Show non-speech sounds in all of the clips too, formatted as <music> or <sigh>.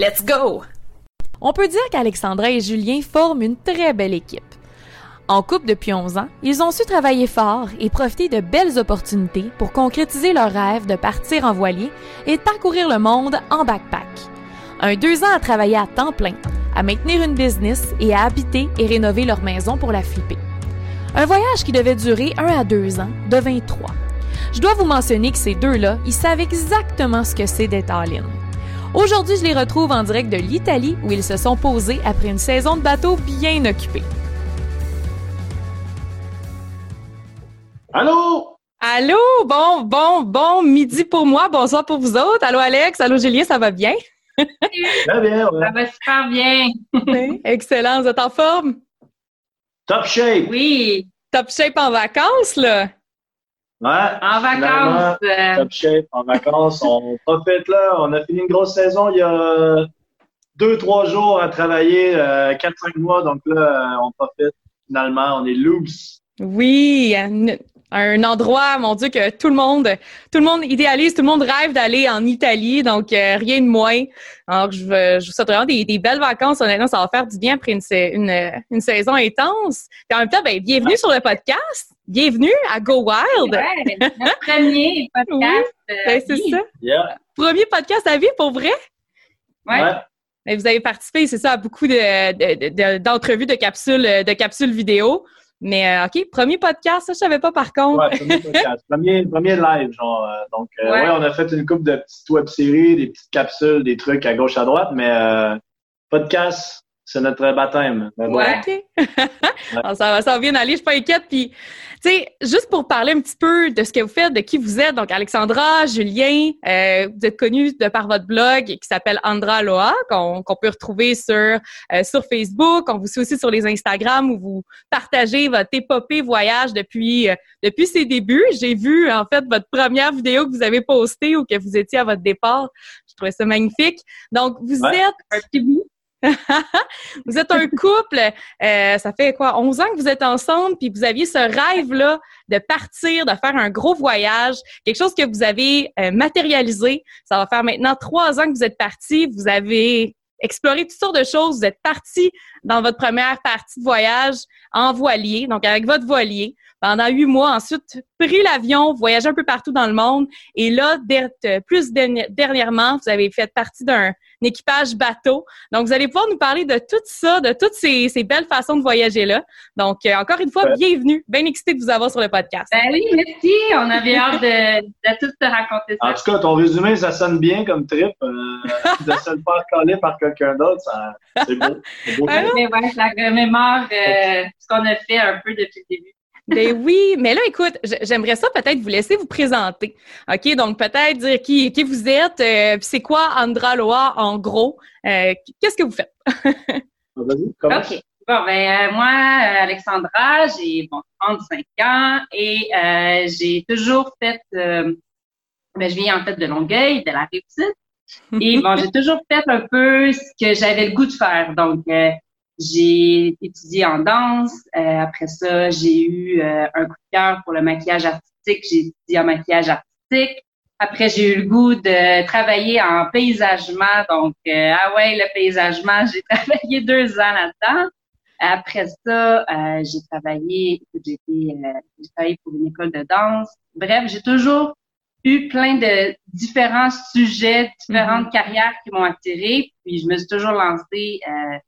Let's go! On peut dire qu'Alexandra et Julien forment une très belle équipe. En couple depuis 11 ans, ils ont su travailler fort et profiter de belles opportunités pour concrétiser leur rêve de partir en voilier et parcourir le monde en backpack. Un deux ans à travailler à temps plein, à maintenir une business et à habiter et rénover leur maison pour la flipper. Un voyage qui devait durer un à deux ans devint trois. Je dois vous mentionner que ces deux-là, ils savent exactement ce que c'est d'être all-in. Aujourd'hui, je les retrouve en direct de l'Italie où ils se sont posés après une saison de bateau bien occupée. Allô? Allô? Bon, bon, bon midi pour moi, bonsoir pour vous autres. Allô Alex, allô Julien, ça va bien? Très bien, ouais. Ça va super bien. Excellent, vous êtes en forme? Top shape! Oui, Top shape en vacances, là? En vacances. euh, Top shape, en vacances. On profite là. On a fini une grosse saison il y a deux, trois jours à travailler, euh, quatre, cinq mois. Donc là, euh, on profite. Finalement, on est loose. Oui, un, un endroit, mon Dieu, que tout le monde, tout le monde idéalise, tout le monde rêve d'aller en Italie, donc euh, rien de moins. Alors, je, veux- je vous souhaite vraiment des, des belles vacances. Honnêtement, ça va faire du bien après une, sa- une, une saison intense. Puis en même temps, ben, bienvenue sur le podcast. Bienvenue à Go Wild. ouais, <laughs> notre premier podcast. euh, Ben, c'est oui. ça. Yeah. Premier podcast à vie, pour vrai? Ouais. Ben, vous avez participé, c'est ça, à beaucoup de- de- de- d'entrevues de, capsules, de capsules vidéo. Mais euh, OK, premier podcast, ça, je savais pas par contre. Ouais, premier podcast. <laughs> premier, premier live, genre. euh, donc, euh, Ouais. ouais. on a fait une coupe de petites web-séries, des petites capsules, des trucs à gauche, à droite, mais euh, podcast, c'est notre baptême. Bon, Ouais. OK. <laughs> Alors, ça, va, ça va bien aller, je suis pas inquiète. Puis, tu sais, juste pour parler un petit peu de ce que vous faites, de qui vous êtes, donc Alexandra, Julien, euh, vous êtes connus de par votre blog qui s'appelle Andra Loa, qu'on qu'on peut retrouver sur, euh, sur Facebook. On vous suit aussi sur les Instagram où vous partagez votre épopée voyage depuis, euh, depuis ses débuts. J'ai vu, en fait, votre première vidéo que vous avez postée ou que vous étiez à votre départ. Je trouvais ça magnifique. Donc, vous Ouais. êtes un petit bout. Vous êtes un couple, euh, ça fait quoi, 11 ans que vous êtes ensemble, puis vous aviez ce rêve-là de partir, de faire un gros voyage, quelque chose que vous avez euh, matérialisé. Ça va faire maintenant trois ans que vous êtes partis, vous avez exploré toutes sortes de choses, vous êtes partis dans votre première partie de voyage en voilier, donc avec votre voilier, pendant huit mois. Ensuite, pris l'avion, voyagé un peu partout dans le monde. Et là, euh, plus derni- dernièrement, vous avez fait partie d'un équipage bateau. Donc, vous allez pouvoir nous parler de tout ça, de toutes ces, ces belles façons de voyager-là. Donc, euh, encore une fois, Ouais. bienvenue. Bien excité de vous avoir sur le podcast. Ben oui, merci. On avait hâte de, de tout te raconter ça. En tout cas, ton résumé, ça sonne bien comme trip. euh, <laughs> de se le faire coller par quelqu'un d'autre, ça- c'est beau. C'est beau. <laughs> Non? Mais ouais, ça remémore euh, ce qu'on a fait un peu depuis le début. Ben oui, mais là, écoute, j'aimerais ça peut-être vous laisser vous présenter. OK, donc peut-être dire qui, qui vous êtes, euh, puis c'est quoi Andra Loa en gros? Euh, Qu'est-ce que vous faites? <laughs> Vas-y, commence. OK. Bon, ben, euh, moi, euh, Alexandra, j'ai bon, 35 ans et euh, j'ai toujours fait, euh, ben, je viens en fait de Longueuil, de la Rive-Sud. Et <laughs> bon, j'ai toujours fait un peu ce que j'avais le goût de faire. Donc, euh, j'ai étudié en danse. Euh, après ça, j'ai eu euh, un coup de cœur pour le maquillage artistique. J'ai étudié en maquillage artistique. Après, j'ai eu le goût de travailler en paysagement. Donc, euh, ah ouais, le paysagement, <laughs> j'ai travaillé deux ans là-dedans. Après ça, euh, j'ai travaillé, j'ai été, euh, j'ai travaillé pour une école de danse. Bref, j'ai toujours eu plein de différents sujets, différentes carrières qui m'ont attirée. Puis je me suis toujours lancée euh,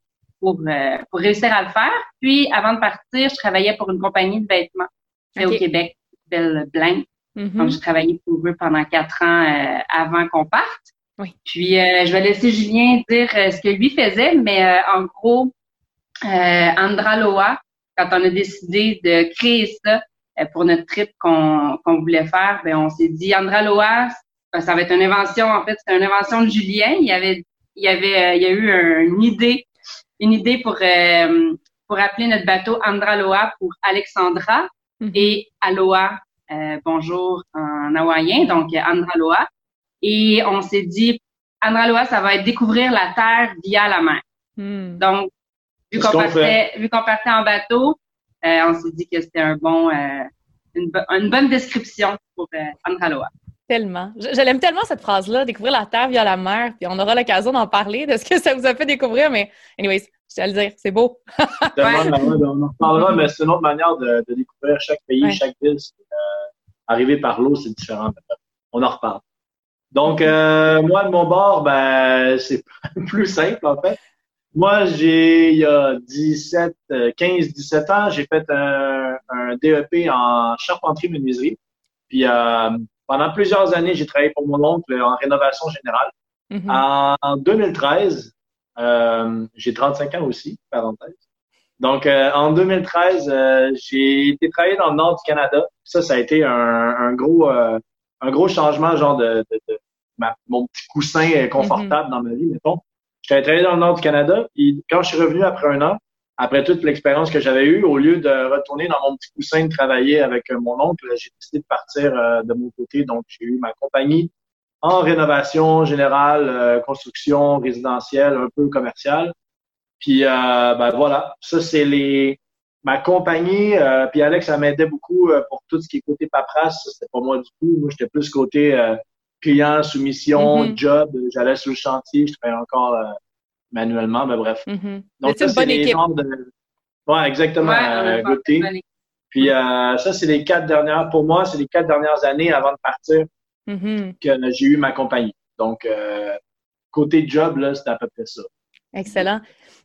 pour euh, pour réussir à le faire. Puis avant de partir, je travaillais pour une compagnie de vêtements fait Ok. au Québec, s'appelle Blanc. Mhm. Donc j'ai travaillé pour eux pendant quatre ans euh, avant qu'on parte. Oui. Puis euh, je vais laisser Julien dire euh, ce que lui faisait, mais euh, en gros, euh, Andra Loa, quand on a décidé de créer ça euh, pour notre trip qu'on voulait faire, ben on s'est dit Andra Loa, ça va être une invention. En fait, c'est une invention de Julien. Il avait il y avait, il y a eu une idée, une idée pour pour appeler notre bateau Andraloa pour Alexandra mhm. et Aloha, bonjour en hawaïen, donc Andraloa. Et on s'est dit, Andraloa, ça va être découvrir la terre via la mer. Hmm. Donc, vu qu'on partait, vu qu'on partait en bateau, euh, on s'est dit que c'était un bon, euh, une, bonne description pour euh, Andraloa. Tellement. Je, l'aime tellement cette phrase-là, découvrir la terre via la mer. Puis on aura l'occasion d'en parler, de ce que ça vous a fait découvrir. Mais, anyways, je tiens à le dire, c'est beau. <laughs> on en reparlera, mais c'est une autre manière de, découvrir chaque pays, chaque ville. arriver par l'eau, c'est différent. On en reparle. Donc, euh, moi, de mon bord, ben, <laughs> c'est plus simple, en fait. Moi, j'ai, il y a 17, 15, 17 ans, j'ai fait un, un, DEP en charpenterie-menuiserie. Puis, euh, pendant plusieurs années, j'ai travaillé pour mon oncle en rénovation générale. Mm-hmm. En 2013, euh, j'ai 35 ans aussi, parenthèse. Donc, euh, en 2013, euh, j'ai été travailler dans le nord du Canada. Ça, ça a été un, un gros, un gros changement, genre de, de, de mon petit coussin confortable mhm. dans ma vie, mettons. J'étais travaillé dans le nord du Canada. Et quand je suis revenu après un an, après toute l'expérience que j'avais eue, au lieu de retourner dans mon petit coussin de travailler avec euh, mon oncle, j'ai décidé de partir euh, de mon côté. Donc, j'ai eu ma compagnie en rénovation générale, euh, construction résidentielle, un peu commerciale. Puis, ben voilà, ça c'est les ma compagnie, euh, puis Alex, ça m'aidait beaucoup euh, pour tout ce qui est côté paperasse. C'était pas moi du tout. Moi, j'étais plus côté euh, client, soumission, mm-hmm. job. J'allais sur le chantier, je travaillais encore manuellement, mais bref. Donc, ça, c'est les de... Ouais, exactement, ouais, Puis ça, c'est les quatre dernières, pour moi, c'est les quatre dernières années avant de partir mm-hmm. que j'ai eu ma compagnie. Donc, côté job, là, c'était à peu près ça. Excellent.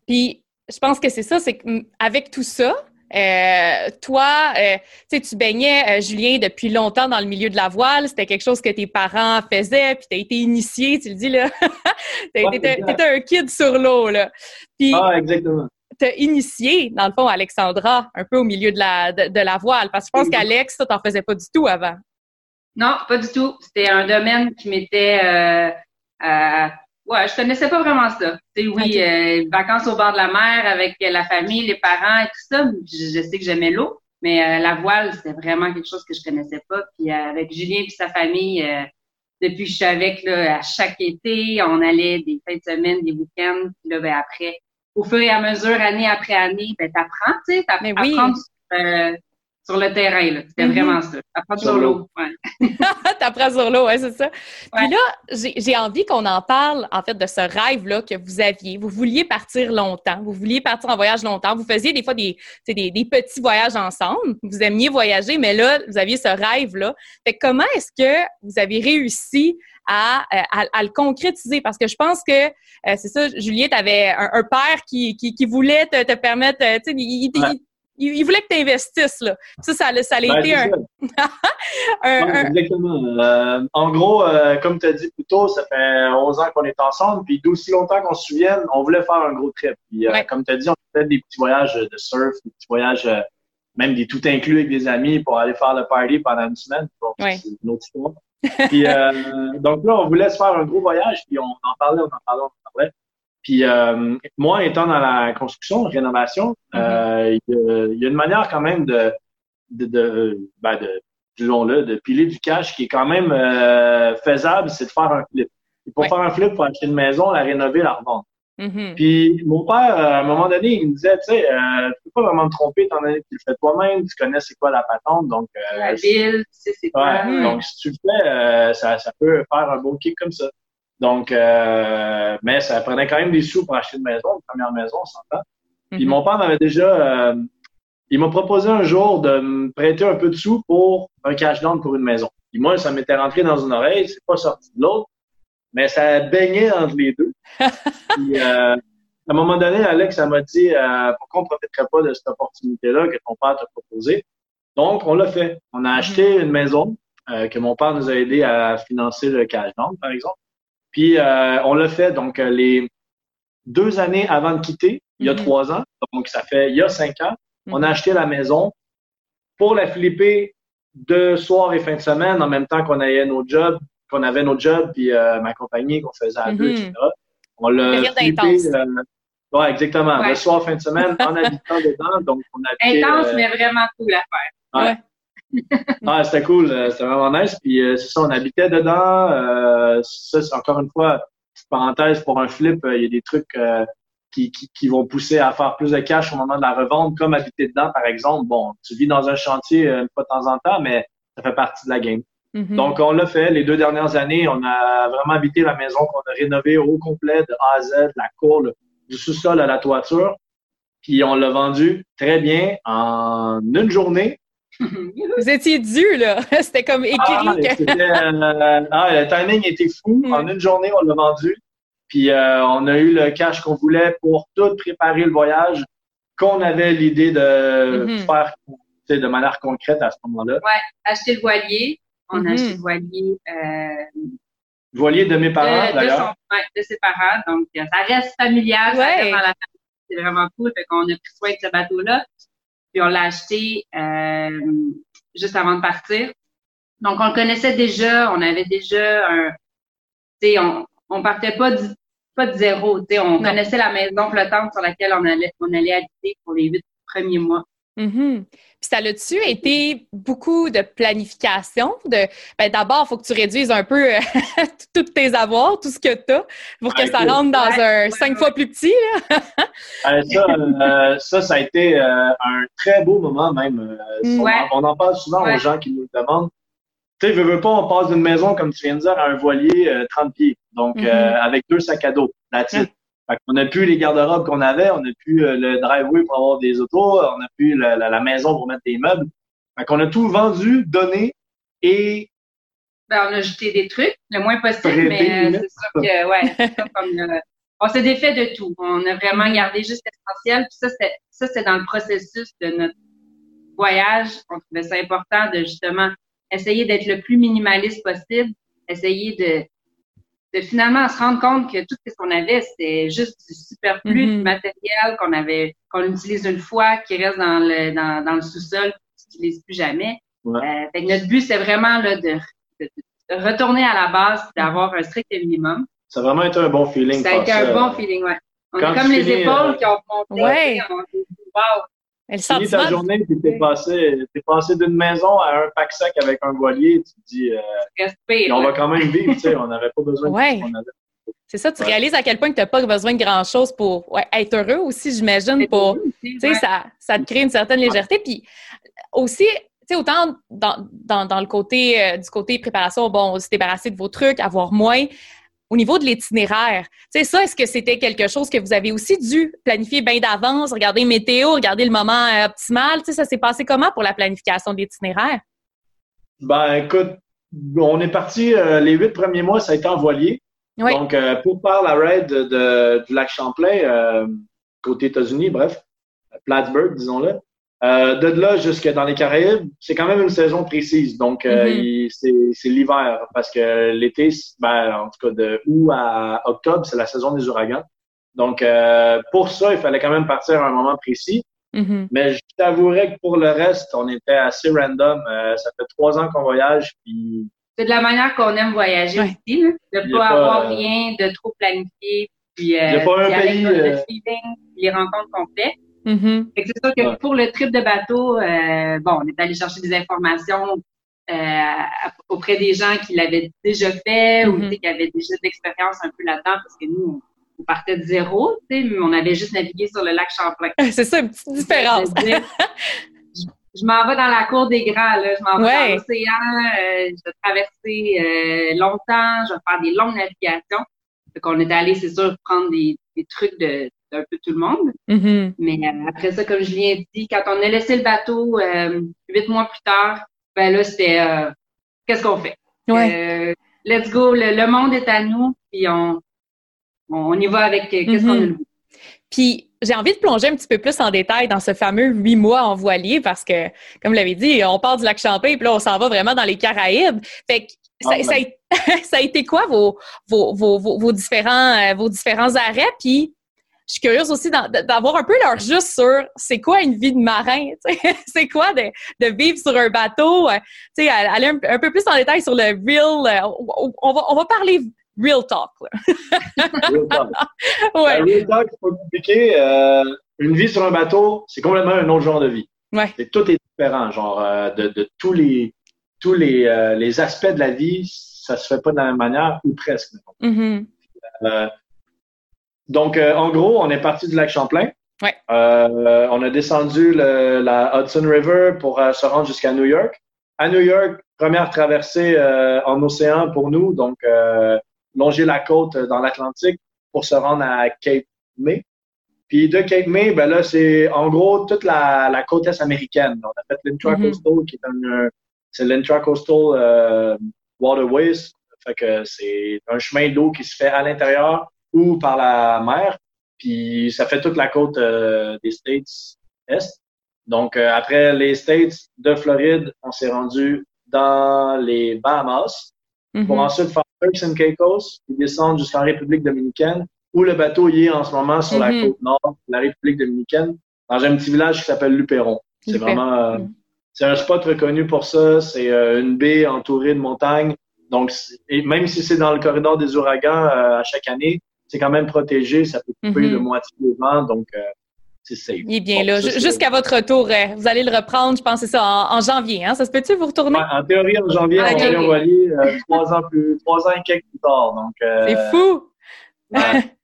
Puis, je pense que c'est ça, c'est qu'avec tout ça, euh, toi, euh, tu baignais, euh, Julien, depuis longtemps dans le milieu de la voile. C'était quelque chose que tes parents faisaient, puis tu as été initié, tu le dis, là. <laughs> tu étais un kid sur l'eau, là. Puis, ah, exactement. Tu initié, dans le fond, Alexandra, un peu au milieu de la, de, la voile. Parce que je pense qu'Alex, ça, t'en faisais pas du tout avant. Non, pas du tout. C'était un domaine qui m'était Ouais, je connaissais pas vraiment ça. Tu oui, euh, vacances au bord de la mer avec la famille, les parents et tout ça. Je, sais que j'aimais l'eau, mais euh, la voile, c'était vraiment quelque chose que je connaissais pas. Puis euh, avec Julien et sa famille, depuis que je suis avec, là, à chaque été, on allait des fins de semaine, des week-ends. Puis là, ben, après, au fur et à mesure, année après année, ben, t'apprends, tu sais, t'apprends oui sur le terrain. là. C'était mm-hmm. vraiment ça. T'apprends sur l'eau. Ouais. <laughs> T'apprends sur l'eau, ouais, c'est ça. Puis là, j'ai envie qu'on en parle, en fait, de ce rêve-là que vous aviez. Vous vouliez partir longtemps. Vous vouliez partir en voyage longtemps. Vous faisiez des fois des, des, des petits voyages ensemble. Vous aimiez voyager, mais là, vous aviez ce rêve-là. Fait comment est-ce que vous avez réussi à, à, le concrétiser? Parce que je pense que euh, c'est ça, Juliette avait un, un père qui, qui, qui, voulait te, te permettre, euh, tu sais, il, il, voulait que tu investisses, là. Ça, ça, ça a ben, été un... <laughs> un, Exactement. Euh, en gros, euh, comme tu as dit plus tôt, ça fait 11 ans qu'on est ensemble, puis d'aussi longtemps qu'on se souvienne, on voulait faire un gros trip. Puis, euh, comme tu as dit, on fait des petits voyages de surf, des petits voyages, même des tout inclus avec des amis pour aller faire le party pendant une semaine. c'est une autre histoire. puis, donc là, on voulait se faire un gros voyage, puis on en parlait, on en parlait, on en parlait. Puis euh, moi, étant dans la construction, rénovation, mm-hmm. euh, il y, a une manière quand même de, de, de, ben de disons-le, de piler du cash qui est quand même euh, faisable, c'est de faire un flip. Et pour faire un flip, pour acheter une maison, la rénover, la revendre. Mm-hmm. Puis mon père, à un moment donné, il me disait, tu sais, euh, tu peux pas vraiment te tromper étant donné que tu le fais toi-même, tu connais c'est quoi la patente, donc... Euh, la ville, tu sais c'est quoi. Ouais, Donc si tu le fais, ça, ça peut faire un beau kick comme ça. Donc, euh, mais ça prenait quand même des sous pour acheter une maison, une première maison, on s'entend. Puis mhm. mon père m'avait déjà, euh, il m'a proposé un jour de me prêter un peu de sous pour un cash down pour une maison. Puis moi, ça m'était rentré dans une oreille, c'est pas sorti de l'autre, mais ça baignait entre les deux. <laughs> Puis, euh, à un moment donné, Alex, m'a dit euh, pourquoi on ne profiterait pas de cette opportunité-là que ton père t'a proposé. Donc, on l'a fait. On a acheté mhm. une maison euh, que mon père nous a aidé à financer le cash down, par exemple. Puis euh, on l'a fait donc euh, les deux années avant de quitter, il y a mhm. trois ans, donc ça fait il y a cinq ans, on a mhm. acheté la maison pour la flipper de soir et fin de semaine en même temps qu'on avait nos jobs, qu'on avait nos jobs, puis euh, ma compagnie qu'on faisait à deux, mhm. etc. On l'a flippé. Euh, ouais, exactement. Le soir, fin de semaine, en habitant dedans. Donc, on a <laughs> Intense, mais vraiment cool à faire. Ouais. <laughs> ah, c'était cool, c'était vraiment nice. Puis c'est ça, on habitait dedans. ça, c'est encore une fois, petite parenthèse pour un flip, il y a des trucs qui, qui, qui, vont pousser à faire plus de cash au moment de la revente, comme habiter dedans, par exemple. Bon, tu vis dans un chantier une fois de temps en temps, mais ça fait partie de la game. Mm-hmm. Donc, on l'a fait les deux dernières années. On a vraiment habité la maison qu'on a rénovée au complet de A à Z, la cour, du sous-sol à la toiture. Puis on l'a vendu très bien en une journée. Vous étiez dû, là. <laughs> C'était comme écrit. Ah, euh, ah, le timing était fou. Mm. En une journée, on l'a vendu. Puis euh, on a eu le cash qu'on voulait pour tout préparer le voyage qu'on avait l'idée de mm-hmm. faire de manière concrète à ce moment-là. Ouais, acheter le voilier, on a acheté le voilier. Euh, voilier de mes parents, d'ailleurs. Oui, de ses parents. Donc, ça reste familial. Ouais. Ça reste C'est vraiment cool. Fait qu'on a pris soin de ce bateau-là. Puis, on l'a acheté euh, juste avant de partir. Donc, on le connaissait déjà. On avait déjà un... Tu sais, on, on partait pas du, pas de zéro. Tu sais, on connaissait la maison flottante sur laquelle on allait, on allait habiter pour les huit premiers mois. Mm-hmm. Ça a-tu été beaucoup de planification? De ben d'abord, il faut que tu réduises un peu euh, <laughs> tous tes avoirs, tout ce que tu as, pour que ça rentre dans un cinq fois plus petit. <laughs> Euh, ça, euh, ça, ça, a été un très beau moment même. On, en parle souvent aux gens qui nous demandent. Tu sais, veux, veux pas, on passe d'une maison, comme tu viens de dire, à un voilier 30 pieds. Donc, mm-hmm. avec deux sacs à dos. On n'a plus les garde-robes qu'on avait, on n'a plus euh, le driveway pour avoir des autos, on n'a plus la, maison pour mettre des meubles. Fait qu'on a tout vendu, donné et ben, on a jeté des trucs, le moins possible, mais euh, c'est sûr que, ouais, <laughs> comme on s'est défait de tout. On a vraiment gardé juste l'essentiel. Puis ça, c'est, ça, c'est dans le processus de notre voyage. On trouvait ça important de justement essayer d'être le plus minimaliste possible, essayer de, de finalement se rendre compte que tout ce qu'on avait, c'était juste du superflu, du mm-hmm. matériel qu'on avait, qu'on utilise une fois, qui reste dans le, dans, dans le sous-sol, qu'on n'utilise plus jamais. Euh, fait que notre but, c'est vraiment là, de, de, retourner à la base, d'avoir un strict minimum. Ça a vraiment été un bon feeling. Ça a été un bon feeling, ouais. On a comme les épaules euh, qui ont monté. Ouais. On dit, wow, elle Finis ta journée, tu t'es passé, t'es passé d'une maison à un pack sac avec un voilier, tu te dis, euh, on va quand même vivre, tu sais, on n'avait pas besoin de qu'on avait. C'est ça, tu réalises à quel point tu n'as pas besoin de grand-chose pour ouais, être heureux aussi, j'imagine, pour, tu sais, ça, ça te crée une certaine légèreté. Puis aussi, tu sais, autant dans, dans, dans, le côté, euh, du côté préparation, bon, se débarrasser de vos trucs, avoir moins, au niveau de l'itinéraire, tu sais, ça, est-ce que c'était quelque chose que vous avez aussi dû planifier bien d'avance, regarder météo, regarder le moment euh, optimal? Tu sais, ça s'est passé comment pour la planification de l'itinéraire? Ben, écoute, on est parti, euh, les huit premiers mois, ça a été en voilier. Donc, euh, pour faire la raid de, du lac Champlain, côté États-Unis, bref, Plattsburgh, disons-le, euh, de là jusque dans les Caraïbes, c'est quand même une saison précise. Donc, euh, mm-hmm. c'est l'hiver parce que l'été, ben, en tout cas de août à octobre, c'est la saison des ouragans. Donc, euh, pour ça, il fallait quand même partir à un moment précis. Mm-hmm. Mais je t'avouerais que pour le reste, on était assez random. ça fait trois ans qu'on voyage. Puis... C'est de la manière qu'on aime voyager aussi, de ne pas, avoir rien de trop planifié. Puis, il n'y a pas un pays. Le feeling, les rencontres qu'on fait. Mm-hmm. C'est sûr que pour le trip de bateau, euh, bon, on est allé chercher des informations euh, auprès des gens qui l'avaient déjà fait ou mm-hmm. qui avaient déjà de l'expérience un peu là-dedans parce que nous, on partait de zéro, mais on avait juste navigué sur le lac Champlain. <laughs> C'est ça, une petite différence. je, m'en vais dans la cour des grands, là. je m'en vais dans l'océan, euh, je vais traverser euh, longtemps, je vais faire des longues navigations. Donc, on est allé, c'est sûr, prendre des, des trucs de, un peu tout le monde. Mm-hmm. Mais euh, après ça, comme je viens dit, quand on a laissé le bateau euh, huit mois plus tard, ben là, c'était euh, qu'est-ce qu'on fait? let's go, le, monde est à nous, puis on, on y va avec qu'est-ce qu'on a le mm-hmm. Puis j'ai envie de plonger un petit peu plus en détail dans ce fameux huit mois en voilier parce que, comme vous l'avez dit, on part du lac Champlain puis là, on s'en va vraiment dans les Caraïbes. Fait que ça, ah, ben. ça, a, été <laughs> quoi vos, vos, vos, vos, différents, vos différents arrêts? Puis je suis curieuse aussi d'avoir un peu leur juste sur c'est quoi une vie de marin, <laughs> c'est quoi de, de, vivre sur un bateau, euh, aller un, un, peu plus en détail sur le real. Euh, on, va, on va parler real talk. <laughs> real talk. ouais. real talk, c'est pas compliqué. Euh, une vie sur un bateau, c'est complètement un autre genre de vie. Ouais. tout est différent, genre euh, de, de, tous les tous les, euh, les aspects de la vie, ça se fait pas de la même manière ou presque. Donc, en gros, on est parti du lac Champlain. Ouais. on a descendu le, la Hudson River pour se rendre jusqu'à New York. À New York, première traversée en océan pour nous, donc longer la côte dans l'Atlantique pour se rendre à Cape May. Puis de Cape May, ben là, c'est en gros toute la, la côte est américaine. On a fait l'intracoastal, mm qui est un, c'est l'intracoastal euh, waterways. Fait que c'est un chemin d'eau qui se fait à l'intérieur ou par la mer. Puis ça fait toute la côte euh, des States Est. Donc euh, après les States de Floride, on s'est rendu dans les Bahamas pour mm-hmm. ensuite faire Turks and Caicos et descendre jusqu'en République dominicaine où le bateau y est en ce moment sur la mhm. côte nord de la République dominicaine, dans un petit village qui s'appelle Luperon. C'est vraiment, euh, mhm. c'est un spot reconnu pour ça. C'est une baie entourée de montagnes. Donc, et même si c'est dans le corridor des ouragans à chaque année, c'est quand même protégé. Ça peut couper de mhm. moitié des vents. Donc, c'est safe. Il est bien là. Jusqu'à votre retour, vous allez le reprendre, je pense, c'est ça, en, janvier. Hein? Ça se peut-tu vous retourner? en théorie, en janvier, ah, on va voilier trois ans plus, trois ans et quelques plus tard. Donc, c'est fou! <laughs>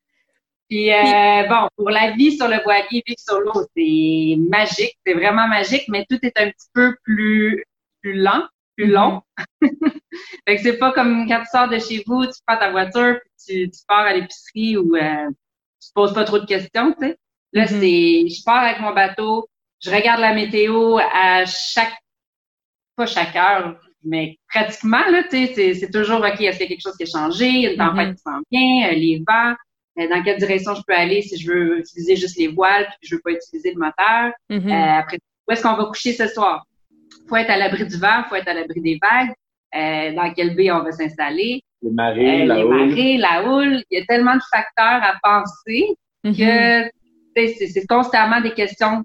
Puis euh, bon, pour la vie sur le voilier, vivre sur l'eau, c'est magique, c'est vraiment magique, mais tout est un petit peu plus plus lent, plus mm-hmm. long. <laughs> fait que c'est pas comme quand tu sors de chez vous, tu prends ta voiture, puis tu, tu pars à l'épicerie ou euh, tu te poses pas trop de questions, tu sais. Là, mm-hmm. c'est je pars avec mon bateau, je regarde la météo à chaque pas chaque heure, mais pratiquement, là, tu sais, c'est toujours OK, est-ce qu'il y a quelque chose qui a changé, une tempête mm-hmm. qui s'en vient, euh, les vents. Euh, dans quelle direction je peux aller si je veux utiliser juste les voiles puis je veux pas utiliser le moteur. Mm-hmm. Euh, après, où est-ce qu'on va coucher ce soir? Faut être à l'abri du vent, faut être à l'abri des vagues. Euh, dans quelle baie on va s'installer? Les marées, la les houle. marées, la houle. Il y a tellement de facteurs à penser mm-hmm. que c'est constamment des questions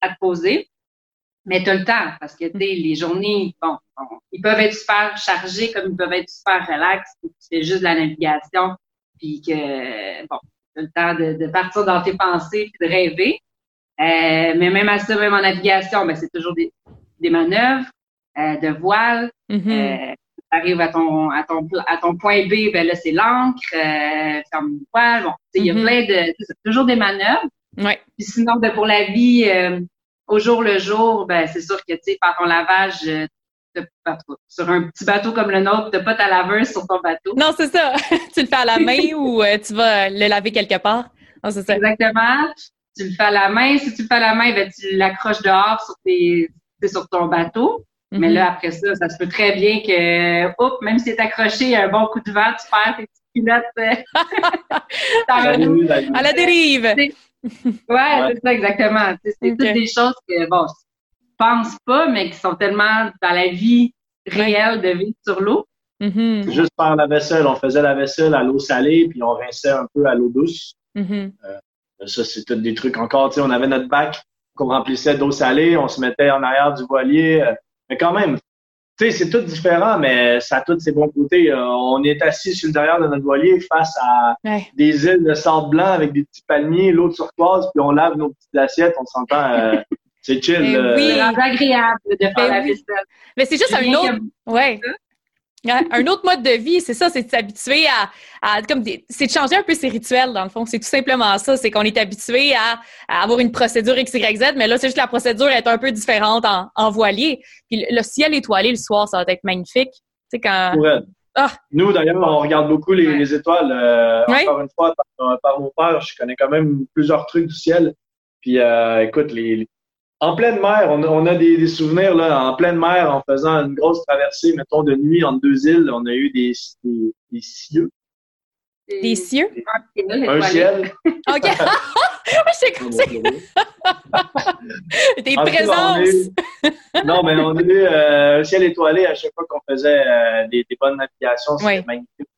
à te poser. Mais tu as le temps parce que les journées, bon, ils peuvent être super chargés comme ils peuvent être super relax. Tu fais juste de la navigation puis que, bon, tu as le temps de, partir dans tes pensées puis de rêver. Euh, mais même à ça, même en navigation, ben, c'est toujours des, des manœuvres euh, de voile. Euh, tu arrives à ton, à, ton, à ton point B, ben là, c'est l'ancre, euh, ferme une voile. Bon, il y a mm-hmm. plein de... toujours des manœuvres. Ouais. Puis sinon, ben, pour la vie, euh, au jour le jour, ben, c'est sûr que, tu sais, par ton lavage, euh, sur un petit bateau comme le nôtre, t'as pas ta laveuse sur ton bateau. Non, c'est ça. <laughs> tu le fais à la <laughs> main ou tu vas le laver quelque part? Non, c'est ça. Exactement. Tu le fais à la main. Si tu le fais à la main, ben, tu l'accroches dehors sur, tes, sur ton bateau. Mais mm-hmm. là, après ça, ça se peut très bien que, oups, même si c'est accroché, il y a un bon coup de vent, tu perds tes petites pilotes. Euh, <laughs> à la dérive. <laughs> Ouais, c'est ça, exactement. C'est toutes des choses que, bon, pense pas, mais qui sont tellement dans la vie réelle de vivre sur l'eau. Mm-hmm. Juste par la vaisselle. On faisait la vaisselle à l'eau salée, puis on rinçait un peu à l'eau douce. Mm-hmm. Euh, ça, c'est tous des trucs encore. On avait notre bac qu'on remplissait d'eau salée, on se mettait en arrière du voilier. Euh, mais quand même, c'est tout différent, mais ça a tous ses bons côtés. Euh, on est assis sur le derrière de notre voilier face à des îles de sable blanc avec des petits palmiers, l'eau turquoise, puis on lave nos petites assiettes, on s'entend. <laughs> C'est chill. Eh euh, oui, c'est agréable de faire ben la vaisselle. Mais c'est juste un autre. Ouais. Un autre mode de vie, c'est ça, c'est de s'habituer à, comme c'est de changer un peu ses rituels dans le fond. C'est tout simplement ça, c'est qu'on est habitué à, avoir une procédure X, Y, Z, mais là c'est juste la procédure est un peu différente en, voilier. Puis le ciel étoilé le soir, ça va être magnifique. Tu sais quand. Ah. Nous d'ailleurs, on regarde beaucoup les, étoiles. Euh, encore une fois, par, mon père, je connais quand même plusieurs trucs du ciel. Puis euh, écoute, les, en pleine mer, on, a des, souvenirs là, en pleine mer, en faisant une grosse traversée, mettons, de nuit entre deux îles, on a eu des, des, des cieux. Des cieux? Un ciel. <laughs> OK. je sais comme Des <laughs> présences. non, mais on a eu euh, un ciel étoilé à chaque fois qu'on faisait euh, des, bonnes navigations. C'était magnifique.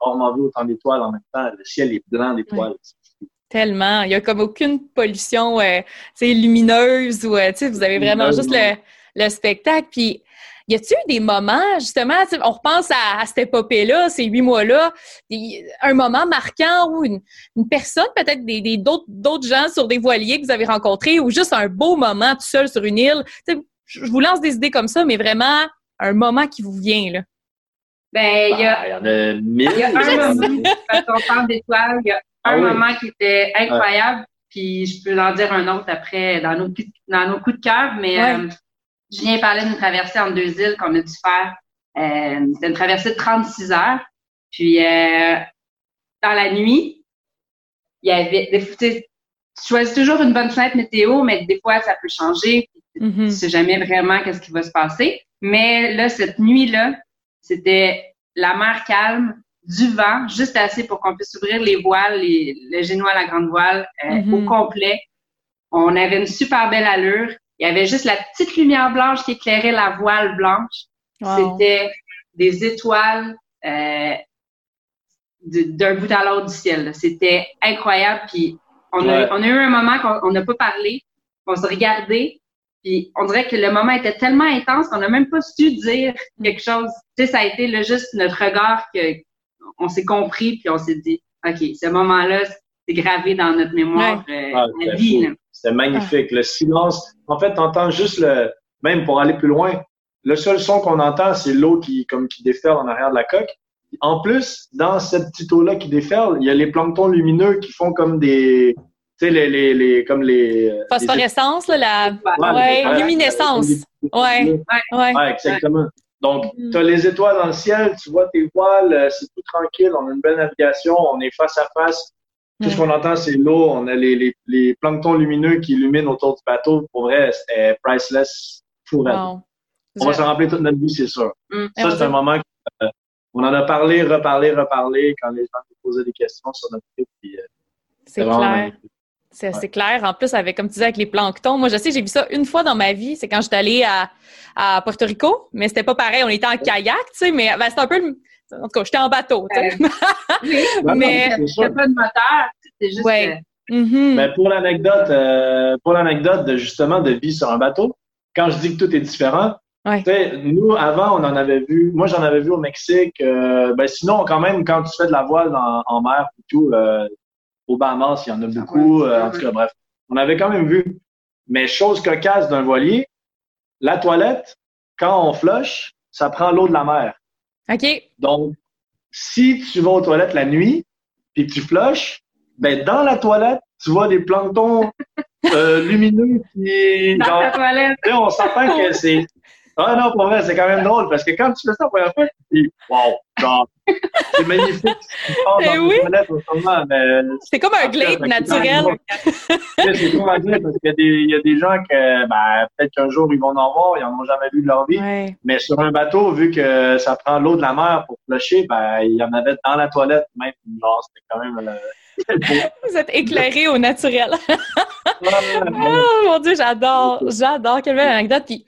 On a vu autant d'étoiles en même temps. Le ciel est blanc d'étoiles. Tellement. Il n'y a comme aucune pollution euh, lumineuse ou euh, vous avez vraiment juste le, le, spectacle. Puis y a-t-il eu des moments, justement, on repense à, cette épopée-là, ces huit mois-là, un moment marquant où une, personne, peut-être des, d'autres, gens sur des voiliers que vous avez rencontrés, ou juste un beau moment tout seul sur une île. je vous lance des idées comme ça, mais vraiment un moment qui vous vient, là. Ben, il y a. Ah, il y en a mille. Il y a un <laughs> moment, parce qu'on parle d'étoiles, il y a ah un moment qui était incroyable, puis je peux en dire un autre après dans nos, dans nos coups de cœur, mais euh, je viens parler d'une traversée entre deux îles qu'on a dû faire. Euh, C'était une traversée de 36 heures. Puis euh, dans la nuit, il y avait des tu choisis toujours une bonne fenêtre météo, mais des fois ça peut changer. Mm-hmm. Tu ne sais jamais vraiment qu'est-ce qui va se passer. Mais là, cette nuit-là, c'était la mer calme, du vent, juste assez pour qu'on puisse ouvrir les voiles, les, le génois, la grande voile euh, au mm-hmm. complet. On avait une super belle allure. Il y avait juste la petite lumière blanche qui éclairait la voile blanche. C'était des étoiles euh, d'un bout à l'autre du ciel. C'était incroyable. Puis on, a, on a eu un moment qu'on n'a pas parlé. On se regardait. Puis on dirait que le moment était tellement intense qu'on n'a même pas su dire quelque chose. Tu sais, ça a été le, juste notre regard que on s'est compris puis on s'est dit, OK, ce moment-là, c'est gravé dans notre mémoire euh, ah, vie. C'est magnifique. Le silence, en fait, t'entends juste le, même pour aller plus loin, le seul son qu'on entend, c'est l'eau qui, comme, qui déferle en arrière de la coque. En plus, dans cette petite eau-là qui déferle, il y a les planctons lumineux qui font comme des, tu sais, les, les, les, comme les... Euh, Phosphorescence, là, la ouais, luminescence. Ouais, ouais, ouais. exactement. Donc, mm. tu as les étoiles dans le ciel, tu vois tes voiles, euh, c'est tout tranquille, on a une belle navigation, on est face à face. Tout ce qu'on entend, c'est l'eau, on a les, les, les, planctons lumineux qui illuminent autour du bateau. Pour vrai, c'est priceless, fou On va s'en rappeler toute notre vie, c'est sûr. Mm. Ça, c'est un moment qu'on on en a parlé, reparlé, reparlé quand les gens nous posaient des questions sur notre trip. Euh, c'est clair. C'est assez clair. En plus, avec, comme tu disais, avec les planctons. Moi, je sais, j'ai vu ça une fois dans ma vie. C'est quand j'étais allée à, à Porto Rico. Mais c'était pas pareil. On était en kayak, tu sais, mais ben, c'était un peu En tout cas, j'étais en bateau, tu sais. <laughs> Euh, mais... Il pas de moteur. C'était juste... Ouais. Mm-hmm. Mais pour l'anecdote, euh, pour l'anecdote de justement de vie sur un bateau, quand je dis que tout est différent, sais, nous avant on en avait vu, moi j'en avais vu au Mexique. Euh, ben sinon quand même quand tu fais de la voile en, en mer et tout, euh, au Bahamas, il y en a beaucoup. Euh, en tout cas, bref. On avait quand même vu. Mais chose cocasse d'un voilier, la toilette, quand on flush, ça prend l'eau de la mer. OK. Donc, si tu vas aux toilettes la nuit, puis tu flushes, ben dans la toilette, tu vois des planctons euh, <laughs> lumineux qui... Dans la toilette. on s'entend que c'est ah non, pour vrai, c'est quand même drôle parce que quand tu fais ça pour la première fois, tu dis wow, c'est magnifique. Oui. C'est comme un glade naturel. c'est comme un glade parce qu'il y, y, a des gens que ben, peut-être qu'un jour ils vont en voir, ils n'en ont jamais vu de leur vie. Mais sur un bateau, vu que ça prend l'eau de la mer pour flusher, ben il y en avait dans la toilette même. Genre, c'était quand même. Euh, <laughs> Vous êtes éclairé au naturel. oh mon Dieu, j'adore, j'adore. Quelle belle anecdote. Puis,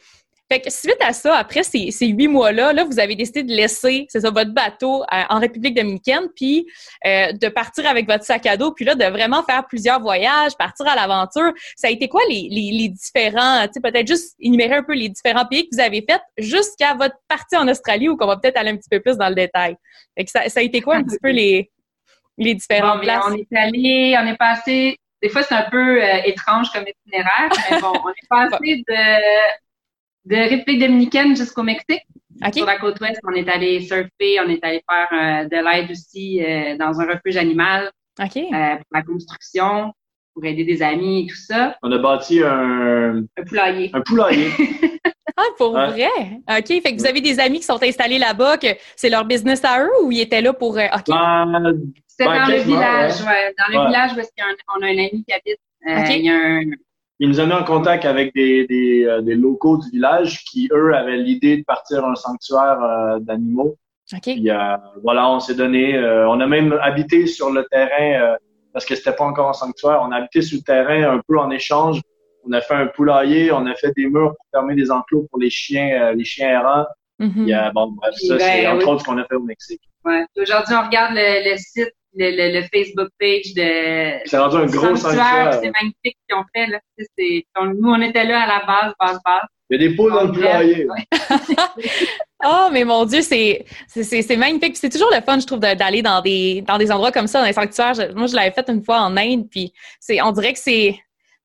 fait que suite à ça, après ces, huit mois-là, là, vous avez décidé de laisser, c'est ça, votre bateau euh, en République dominicaine, puis euh, de partir avec votre sac à dos, puis là, de vraiment faire plusieurs voyages, partir à l'aventure. Ça a été quoi les, les, différents, tu sais, peut-être juste énumérer un peu les différents pays que vous avez faits jusqu'à votre partie en Australie, où qu'on va peut-être aller un petit peu plus dans le détail? Fait que ça, ça a été quoi un petit peu les, les différents places? On est allé, on est passé des fois, c'est un peu euh, étrange comme itinéraire, mais bon, on est <laughs> passé de de République dominicaine jusqu'au Mexique. Sur la côte ouest, on est allé surfer, on est allé faire euh, de l'aide aussi euh, dans un refuge animal euh, pour la construction, pour aider des amis et tout ça. On a bâti un... Un poulailler. Un poulailler. <laughs> ah, pour vrai? OK. Fait que vous avez des amis qui sont installés là-bas, que c'est leur business à eux ou ils étaient là pour... OK. Ben, c'est dans, le village, ouais. Dans le village, parce qu'on a un ami qui habite. Il y a un, il nous a mis en contact avec des, des, euh, des locaux du village qui, eux, avaient l'idée de partir un sanctuaire euh, d'animaux. Okay. Euh, voilà, on s'est donné, on a même habité sur le terrain parce que c'était pas encore un sanctuaire. On a habité sur le terrain un peu en échange. On a fait un poulailler, on a fait des murs pour fermer des enclos pour les chiens, les chiens errants. Mm bon, bref, ça, c'est ben, entre autres ce qu'on a fait au Mexique. Ouais. Aujourd'hui, on regarde le, le site le, le, Facebook page de. C'est rendu un gros sanctuaire. C'est magnifique ce qu'ils ont fait. Là. nous, on était là à la base, base, base. Il y a des poules dans le poulailler. <laughs> oh, mais mon Dieu, c'est magnifique. C'est toujours le fun, je trouve, d'aller dans des, dans des endroits comme ça, dans les sanctuaires. moi, je l'avais fait une fois en Inde, puis on dirait que c'est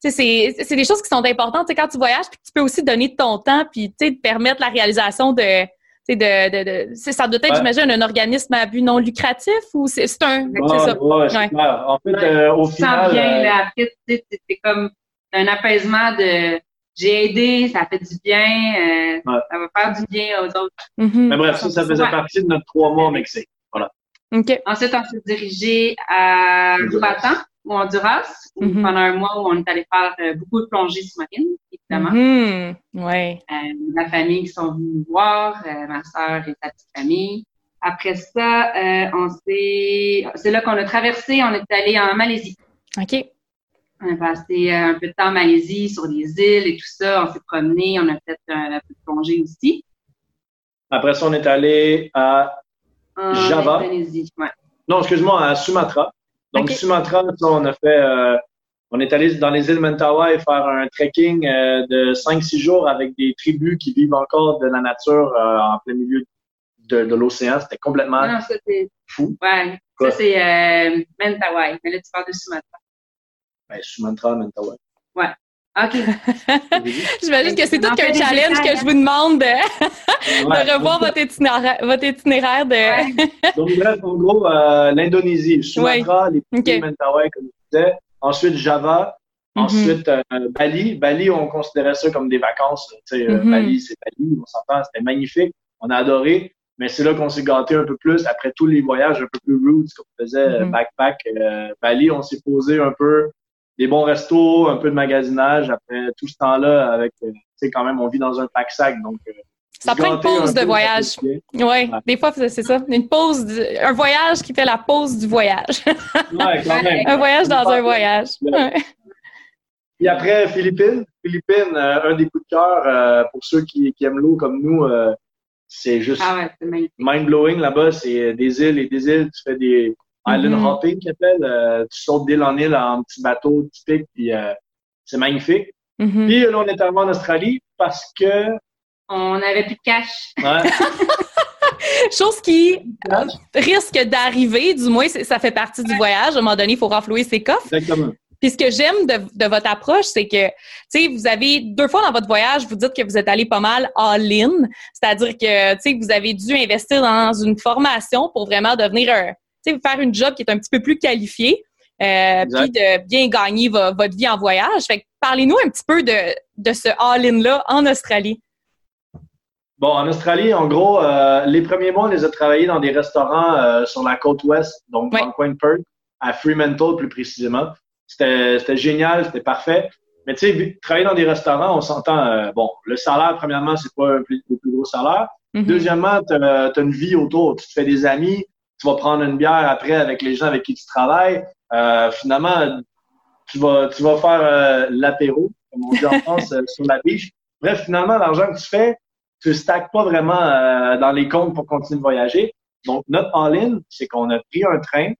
c'est des choses qui sont importantes. quand tu voyages, puis tu peux aussi donner ton temps, puis te permettre la réalisation de, de, de, de ça doit être, j'imagine, un organisme à but non lucratif ou c'est un. Ouais, ça? En fait, euh, au final. Tu bien, là, après, c'est comme un apaisement de j'ai aidé, ça fait du bien, euh, ça va faire du bien aux autres. Mm-hmm. Mais bref, ça, ça faisait partie de notre trois mois au Mexique. Voilà. Ensuite, on s'est dirigé à Roatan ou Honduras, mm-hmm. pendant un mois où on est allé faire euh, beaucoup de plongées sous-marines, évidemment. Mm-hmm. Ouais. Euh, la famille qui sont venus nous voir, euh, ma soeur et sa petite famille. Après ça, on s'est, c'est là qu'on a traversé, on est allé en Malaisie. OK. On a passé un peu de temps en Malaisie, sur les îles et tout ça. On s'est promené, on a fait un, peu de plongée aussi. Après ça, on est allé à Java. Indonésie, ouais. Non, excuse-moi, à Sumatra. Donc, Sumatra, on a fait, euh, on est allé dans les îles Mentawai faire un trekking euh, de 5-6 jours avec des tribus qui vivent encore de la nature euh, en plein milieu de, de l'océan. C'était complètement non, ça, fou. Ouais, ça c'est Mentawai. Mais là, tu parles de Sumatra. Ben, Sumatra, Mentawai. Ouais. OK. <laughs> J'imagine que c'est tout qu'un challenge que je vous demande de, <laughs> revoir votre itinéraire, votre itinéraire de. <laughs> Donc, bref, en gros, euh, l'Indonésie, Sumatra, les petits Mentawai, comme je disais. Ensuite, Java. Mm-hmm. Ensuite, euh, Bali. Bali, on considérait ça comme des vacances. Tu sais, euh, mm-hmm. Bali, c'est Bali, on s'entend, c'était magnifique. On a adoré. Mais c'est là qu'on s'est gâté un peu plus. Après tous les voyages un peu plus roots qu'on faisait, mm-hmm. backpack, Bali, on s'est posé un peu des bons restos, un peu de magasinage. Après tout ce temps-là, avec, euh, tu sais, quand même, on vit dans un pack-sac, donc. Euh, ça prend une pause de voyage. Oui, ouais. des fois, c'est ça. Une pause, un voyage qui fait la pause du voyage. <laughs> ouais, quand même. un voyage dans un voyage. Et après, Philippines. Philippines, euh, un des coups de cœur pour ceux qui, qui aiment l'eau comme nous, c'est juste ah ouais, mind-blowing là-bas. C'est des îles et des îles. Tu fais des, Island mm-hmm. hopping, qui appelle. Euh, tu sautes d'île en île en petit bateau typique, puis euh, c'est magnifique. Mm-hmm. Puis là, on est arrivé en Australie parce que... On n'avait plus de cash. Ouais. <laughs> Chose qui risque d'arriver, du moins, ça fait partie du voyage. À un moment donné, il faut renflouer ses coffres. Exactement. Puis ce que j'aime de, de, votre approche, c'est que, tu sais, vous avez deux fois dans votre voyage, vous dites que vous êtes allé pas mal all-in, c'est-à-dire que, tu sais, vous avez dû investir dans une formation pour vraiment devenir un, faire une job qui est un petit peu plus qualifiée, euh, puis de bien gagner votre vie en voyage. Fait parlez-nous un petit peu de, de ce all-in-là en Australie. Bon, en Australie, en gros, euh, les premiers mois, on les a travaillés dans des restaurants euh, sur la côte ouest, donc dans le coin de Perth, à Fremantle plus précisément. C'était génial, c'était parfait. Mais tu sais, travailler dans des restaurants, on s'entend, bon, le salaire, premièrement, c'est pas le plus, gros salaire. Mm-hmm. Deuxièmement, tu as, une vie autour. Tu te fais des amis, tu vas prendre une bière après avec les gens avec qui tu travailles. Euh, finalement, tu vas, tu vas faire euh, l'apéro, comme on dit en <laughs> France, euh, sur la biche. Bref, finalement, l'argent que tu fais, tu ne stacks pas vraiment dans les comptes pour continuer de voyager. Donc, notre all-in, c'est qu'on a pris un train.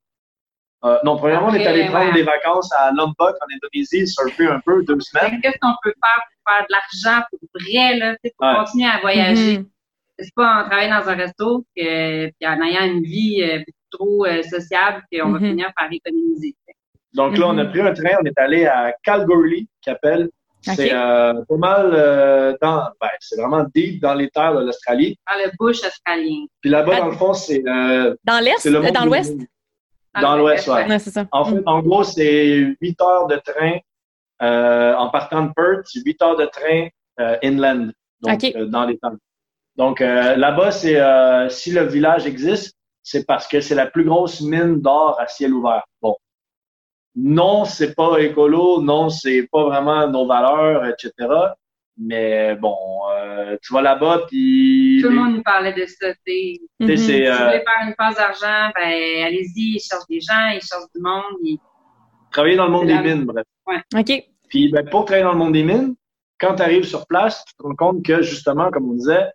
non, premièrement, on est allé prendre des vacances à Lombok, en Indonésie, surfer un peu, deux semaines. Qu'est-ce qu'on peut faire pour faire de l'argent pour vrai, là, pour continuer à voyager? Mm-hmm c'est pas en travaillant dans un resto que, puis en ayant une vie euh, trop euh, sociable qu'on va mm-hmm. finir par économiser. Donc là, on a mm-hmm. pris un train, on est allé à Calgary, qui appelle. C'est euh, pas mal dans, ben, c'est vraiment deep dans les terres de l'Australie. Dans le bush australien. Puis là-bas, dans le fond, c'est dans l'est, dans l'ouest? Dans l'ouest, ouais ça. En fait, en gros, c'est 8 heures de train en partant de Perth, c'est 8 heures de train inland, donc dans les terres. Donc euh, là-bas, c'est euh, si le village existe, c'est parce que c'est la plus grosse mine d'or à ciel ouvert. Bon, non, c'est pas écolo, non, c'est pas vraiment nos valeurs, etc. Mais bon, euh, tu vas là-bas, puis... Tout le monde nous parlait de ça, tu sais. Si vous voulez faire une passe d'argent, ben allez-y, ils cherchent des gens, ils cherchent du monde. Ils... Travailler dans le monde des mines, bref. Ouais. OK. Puis ben, pour travailler dans le monde des mines, quand tu arrives sur place, tu te rends compte que justement, comme on disait,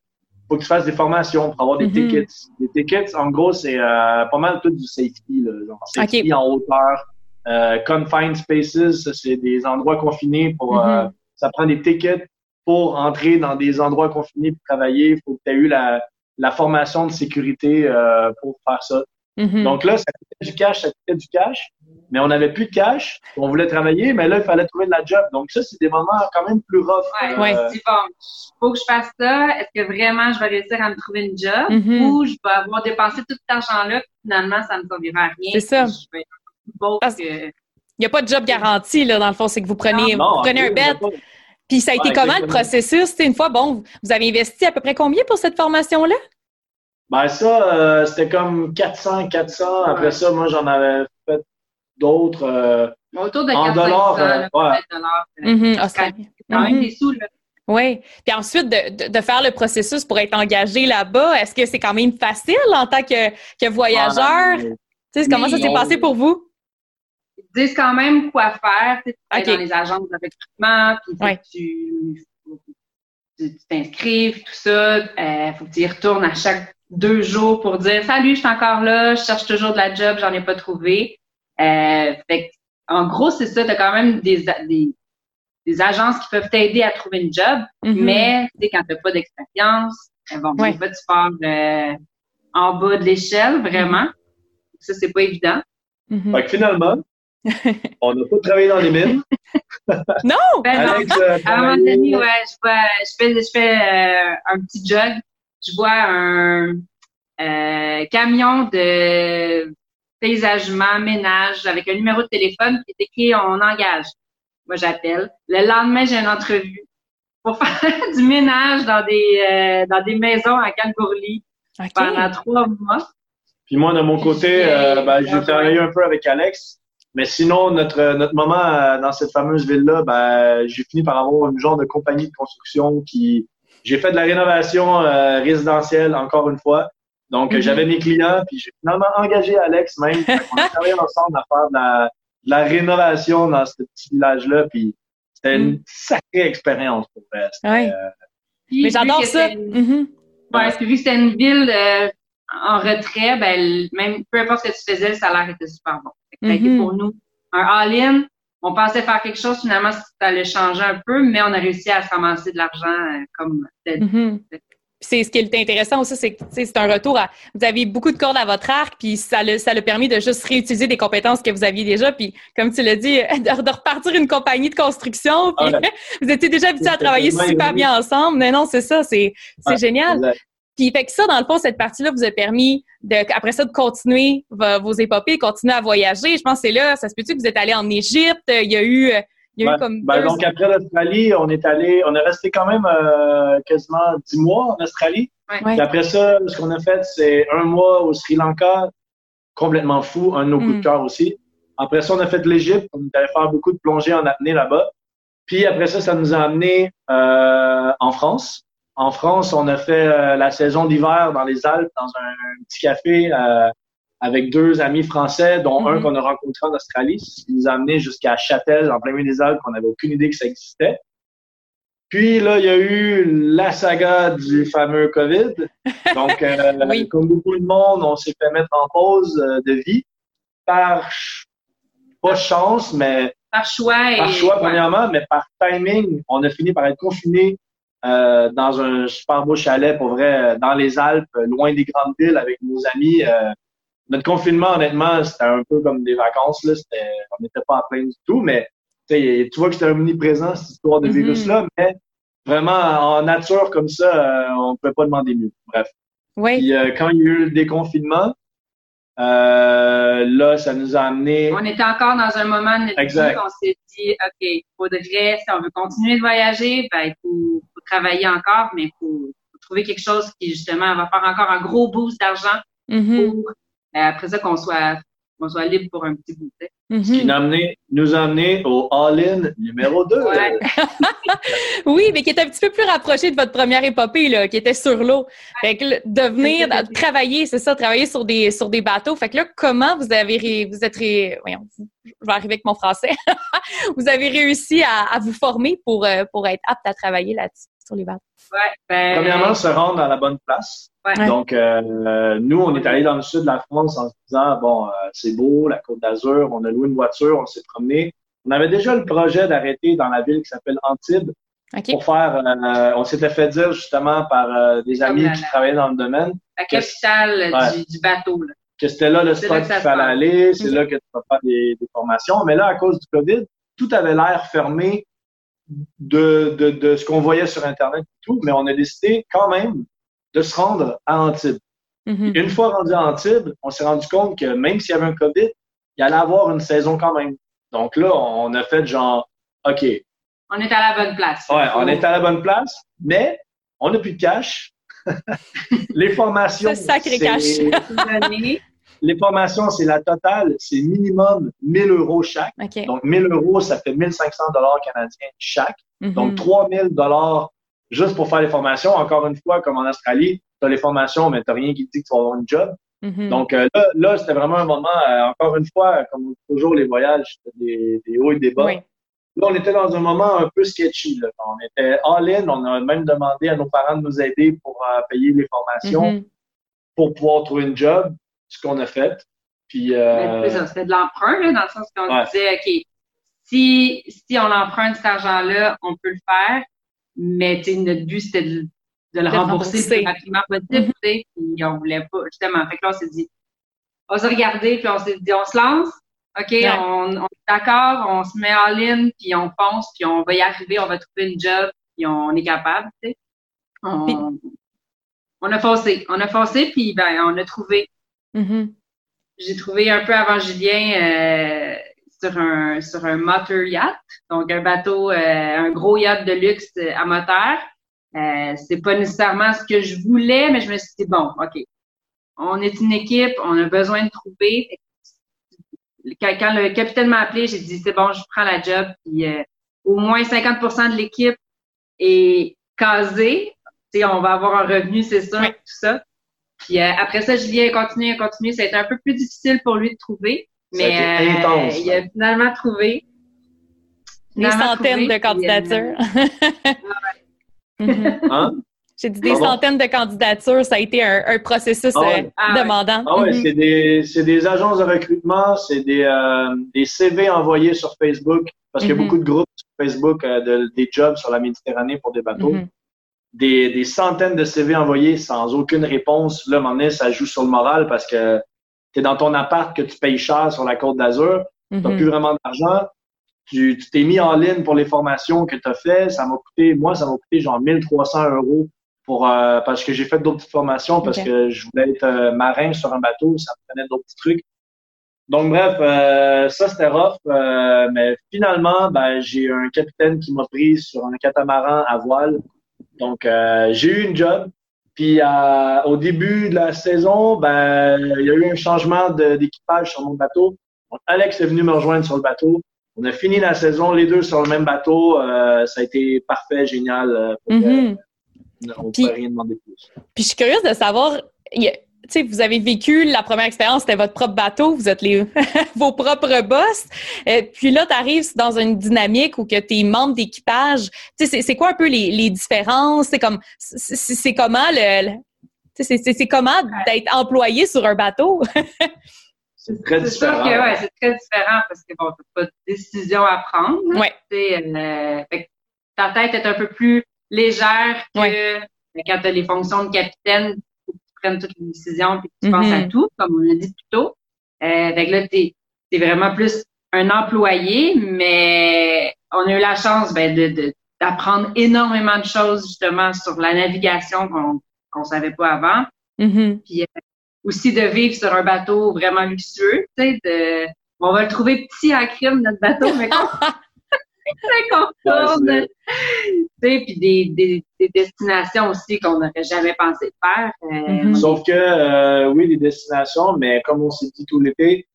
faut que tu fasses des formations pour avoir des mm-hmm. tickets. Les tickets, en gros, c'est euh, pas mal tout du safety, là, genre safety en hauteur. Euh, confined spaces, c'est des endroits confinés pour euh, ça prend des tickets pour entrer dans des endroits confinés pour travailler, il faut que tu aies eu la, la formation de sécurité euh, pour faire ça. Mhm. Donc là, ça coûtait du cash, ça coûtait du cash, mais on n'avait plus de cash. On voulait travailler, mais là, il fallait trouver de la job. Donc ça, c'est des moments quand même plus rough. Ouais, euh, Ouais. c'est bon. Faut que je fasse ça. Est-ce que vraiment je vais réussir à me trouver une job Mhm. ou je vais avoir dépensé tout cet argent-là, puis finalement, ça ne me servira à rien. C'est ça. Je vais Parce- que- Il n'y a pas de job garanti, là, dans le fond. C'est que vous prenez, non, vous prenez un bet. pas- Puis ça a été Ouais, comment le processus? Une fois, bon, vous avez investi à peu près combien pour cette formation-là? Ben ça, euh, c'était comme 400, 400. Après Ouais. ça, moi, j'en avais fait d'autres. euh, autour de En 400 dollars, là, euh, ouais. dollars. euh, Mhm, c'est Australie. quand même Mhm. des sous, là. Oui. Puis ensuite, de, de, de faire le processus pour être engagé là-bas, est-ce que c'est quand même facile en tant que, que voyageur? euh, Tu sais, comment ça s'est passé pour vous? Ils disent quand même quoi faire. Tu dans les agences de recrutement, puis Ouais. tu tu t'inscrives, tout ça. Euh, faut que tu y retournes à chaque deux jours pour dire Salut, je suis encore là, je cherche toujours de la job, j'en ai pas trouvé. Euh, fait que, en gros, c'est ça, tu as quand même des, a- des, des agences qui peuvent t'aider à trouver une job, Mhm. mais tu sais, quand tu n'as pas d'expérience, elles vont Ouais. tu pars euh, en bas de l'échelle, vraiment. Ça, c'est pas évident. Mhm. Fait que finalement, <laughs> on n'a pas travaillé dans les mines. Non! Ben non. Alex, euh, À un moment donné, ouais, je, vois, je fais, je fais euh, un petit jog. Je vois un euh, camion de paysagement, ménage, avec un numéro de téléphone qui est écrit On engage. Moi, j'appelle. Le lendemain, j'ai une entrevue pour faire <laughs> du ménage dans des euh, dans des maisons à OK. pendant trois mois. Puis moi, de mon côté, euh, ben, j'ai travaillé un peu avec Alex. Mais sinon, notre, notre moment euh, dans cette fameuse ville-là, ben, j'ai fini par avoir une genre de compagnie de construction qui... J'ai fait de la rénovation euh, résidentielle, encore une fois. Donc, Mhm. j'avais mes clients, puis j'ai finalement engagé Alex même. <laughs> Qu'on a travaillé ensemble à faire de la, de la rénovation dans ce petit village-là. Puis c'était une sacrée expérience pour vrai. Euh, Mais vu j'adore que ça. Mhm. Ouais, puis vu que c'était une ville euh, en retrait, ben, même peu importe ce que tu faisais, le salaire était super bon. Fait que ça a été Mhm. pour nous un all-in. On pensait faire quelque chose, finalement, ça allait changer un peu, mais on a réussi à se ramasser de l'argent euh, comme Mhm. Puis C'est ce qui est intéressant aussi, c'est que c'est un retour à. Vous avez beaucoup de cordes à votre arc, puis ça le, ça le permis de juste réutiliser des compétences que vous aviez déjà, puis comme tu l'as dit, <laughs> de, de repartir une compagnie de construction, puis Ah <laughs> vous étiez déjà habitués à travailler super bien ensemble. Mais non, c'est ça, c'est génial. Puis fait que ça, dans le fond, cette partie-là vous a permis de, après ça, de continuer vos, vos épopées, continuer à voyager. Je pense que c'est là, ça se peut-tu que vous êtes allé en Égypte, il y a eu, il y a eu Ouais. comme Ben, deux- donc après l'Australie, on est allé, on est resté quand même euh, quasiment dix mois en Australie. Ouais. Puis après ça, ce qu'on a fait, c'est un mois au Sri Lanka, complètement fou, un de nos coups Mm. de cœur aussi. Après ça, on a fait l'Égypte, on est allé faire beaucoup de plongées en apnée là-bas. Puis après ça, ça nous a amené euh, en France. En France, on a fait euh, la saison d'hiver dans les Alpes, dans un, un petit café euh, avec deux amis français, dont un Mhm. qu'on a rencontré en Australie, ce qui nous a amené jusqu'à Châtel, en plein milieu des Alpes, qu'on n'avait aucune idée que ça existait. Puis là, il y a eu la saga du fameux COVID. Donc, euh, <laughs> Oui. comme beaucoup de monde, on s'est fait mettre en pause de vie par, pas chance, mais par choix. Et, par choix, premièrement, mais par timing, on a fini par être confinés euh, dans un super beau chalet, pour vrai, dans les Alpes, loin des grandes villes, avec nos amis. Euh, notre confinement, honnêtement, c'était un peu comme des vacances. Là. On n'était pas à plein du tout, mais tu vois que c'était omniprésent, cette histoire de Mhm. virus-là, mais vraiment, en nature comme ça, euh, on ne peut pas demander mieux. Bref. Oui. Puis euh, quand il y a eu le déconfinement, euh, là, ça nous a amené... On était encore dans un moment de notre Exact. vie, on s'est dit, OK, il faudrait, si on veut continuer de voyager, ben, il faut, faut travailler encore, mais il faut, faut trouver quelque chose qui, justement, va faire encore un gros boost d'argent Mhm. pour, euh, après ça, qu'on soit, qu'on soit libre pour un petit bout. Tu sais. Mhm. qui nous a amené, nous a amené au All-In numéro 2. Ouais. <laughs> Oui, mais qui est un petit peu plus rapproché de votre première épopée, là, qui était sur l'eau. Fait que là, de venir travailler, c'est ça, travailler sur des sur des bateaux. Fait que là, comment vous avez ré- vous êtes ré- voyons, vous- je vais arriver avec mon français. <laughs> vous avez réussi à, à vous former pour euh, pour être apte à travailler là-dessus sur les bateaux? Ouais, ben, Premièrement, se rendre à la bonne place. Ouais. Donc, euh, nous, on est allé dans le sud de la France en se disant, bon, euh, c'est beau, la Côte d'Azur, on a loué une voiture, on s'est promené. On avait déjà le projet d'arrêter dans la ville qui s'appelle Antibes, Pour faire, euh, on s'était fait dire justement par des amis qui travaillaient dans le domaine. La capitale du, bateau. Là. Que c'était là le spot qu'il fallait aller, c'est là que tu vas faire des, des, formations. Mais là, à cause du COVID, tout avait l'air fermé de, de, de ce qu'on voyait sur Internet et tout, mais on a décidé quand même de se rendre à Antibes. Mm-hmm. Une fois rendu à Antibes, on s'est rendu compte que même s'il y avait un COVID, il allait avoir une saison quand même. Donc là, on a fait genre, OK. On est à la bonne place. Ouais, on est à la bonne place, mais on n'a plus de cash. <laughs> les formations. C'est sacré cash. les formations, c'est la totale, c'est minimum 1000 euros chaque. Donc, 1000 euros, ça fait 1500 dollars canadiens chaque. Mm-hmm. Donc, 3000 dollars juste pour faire les formations. Encore une fois, comme en Australie, tu as les formations, mais tu n'as rien qui dit que tu vas avoir un job. Mm-hmm. Donc euh, là, là c'était vraiment un moment, euh, encore une fois, comme toujours les voyages, des, des hauts et des bas. Là, on était dans un moment un peu sketchy. Là. On était all-in, on a même demandé à nos parents de nous aider pour euh, payer les formations mm-hmm. pour pouvoir trouver un job, ce qu'on a fait. Puis, euh... c'était de l'emprunt, dans le sens qu'on disait, OK, si, si on emprunte cet argent-là, on peut le faire, mais notre but, c'était de, de, le rembourser le plus rapidement possible, mm-hmm. puis on voulait pas, justement. Fait que là, on s'est dit, on s'est regardé, puis on s'est dit, on se lance, OK, on, est d'accord, on se met en ligne, puis on pense, puis on va y arriver, on va trouver une job, puis on est capable, tu sais. On, on, a foncé, on a foncé, puis ben, on a trouvé. Mm-hmm. J'ai trouvé un peu avant Julien euh, sur un sur un motor yacht, donc un bateau, euh, un gros yacht de luxe à moteur. Euh, c'est pas nécessairement ce que je voulais, mais je me suis dit bon, ok, on est une équipe, on a besoin de trouver. Quand, le capitaine m'a appelé, j'ai dit c'est bon, je prends la job. Puis euh, au moins 50% de l'équipe est casée. sais, on va avoir un revenu, c'est sûr, tout ça. Puis euh, après ça, Julien a continué, a continué. Ça a été un peu plus difficile pour lui de trouver. Mais euh, il a finalement trouvé. Des centaines de candidatures. <laughs> Hein? J'ai dit des centaines de candidatures, ça a été un, processus ah euh, ah demandant. Ah ouais, c'est des, des, agences de recrutement, c'est des, euh, des CV envoyés sur Facebook, parce qu'il y a mhm. beaucoup de groupes sur Facebook euh, de, des jobs sur la Méditerranée pour des bateaux. Mhm. des, des, centaines de CV envoyés sans aucune réponse. Là, à un moment donné, ça joue sur le moral parce que tu es dans ton appart que tu payes cher sur la côte d'Azur, tu n'as plus vraiment d'argent, tu t'es mis en ligne pour les formations que tu as fait, ça m'a coûté, moi, ça m'a coûté genre 1300 euros pour euh, parce que j'ai fait d'autres petites formations parce que je voulais être euh, marin sur un bateau, ça me prenait d'autres petits trucs. Donc bref, euh, ça c'était rough, mais finalement, ben, j'ai un capitaine qui m'a pris sur un catamaran à voile. Donc j'ai eu une job. Puis au début de la saison, ben il y a eu un changement d'équipage sur mon bateau. Donc, Alex est venu me rejoindre sur le bateau. On a fini la saison les deux sur le même bateau. ça a été parfait, génial. Mm-hmm. On puis, peut rien demander plus. Puis je suis curieuse de savoir, tu sais, vous avez vécu la première expérience, c'était votre propre bateau, vous êtes les <laughs> vos propres boss. Euh, puis là, tu arrives dans une dynamique où que tu es membre d'équipage. Tu sais, c'est quoi un peu les, les différences? C'est comme c'est comment le, c'est comment d'être employé sur un bateau? <laughs> c'est très différent. C'est sûr que ouais, c'est très différent parce que bon, t'as pas de décision à prendre. Ouais. Euh, ta tête est un peu plus légère que quand tu as les fonctions de capitaine, prennes toutes les décisions que tu penses à mm-hmm. tout, comme on l'a dit plus tôt. Euh, là, tu es, vraiment plus un employé, mais on a eu la chance ben, de, d'apprendre énormément de choses justement sur la navigation qu'on qu'on savait pas avant. Mm-hmm. Puis euh, aussi de vivre sur un bateau vraiment luxueux. Tu sais, de, on va le trouver petit à crime, notre bateau, mais <laughs> très confortable. puis des, des, des, destinations aussi qu'on n'aurait jamais pensé faire. Euh, mm-hmm. Sauf que, euh, oui, des destinations, mais comme on s'est dit tout l'été,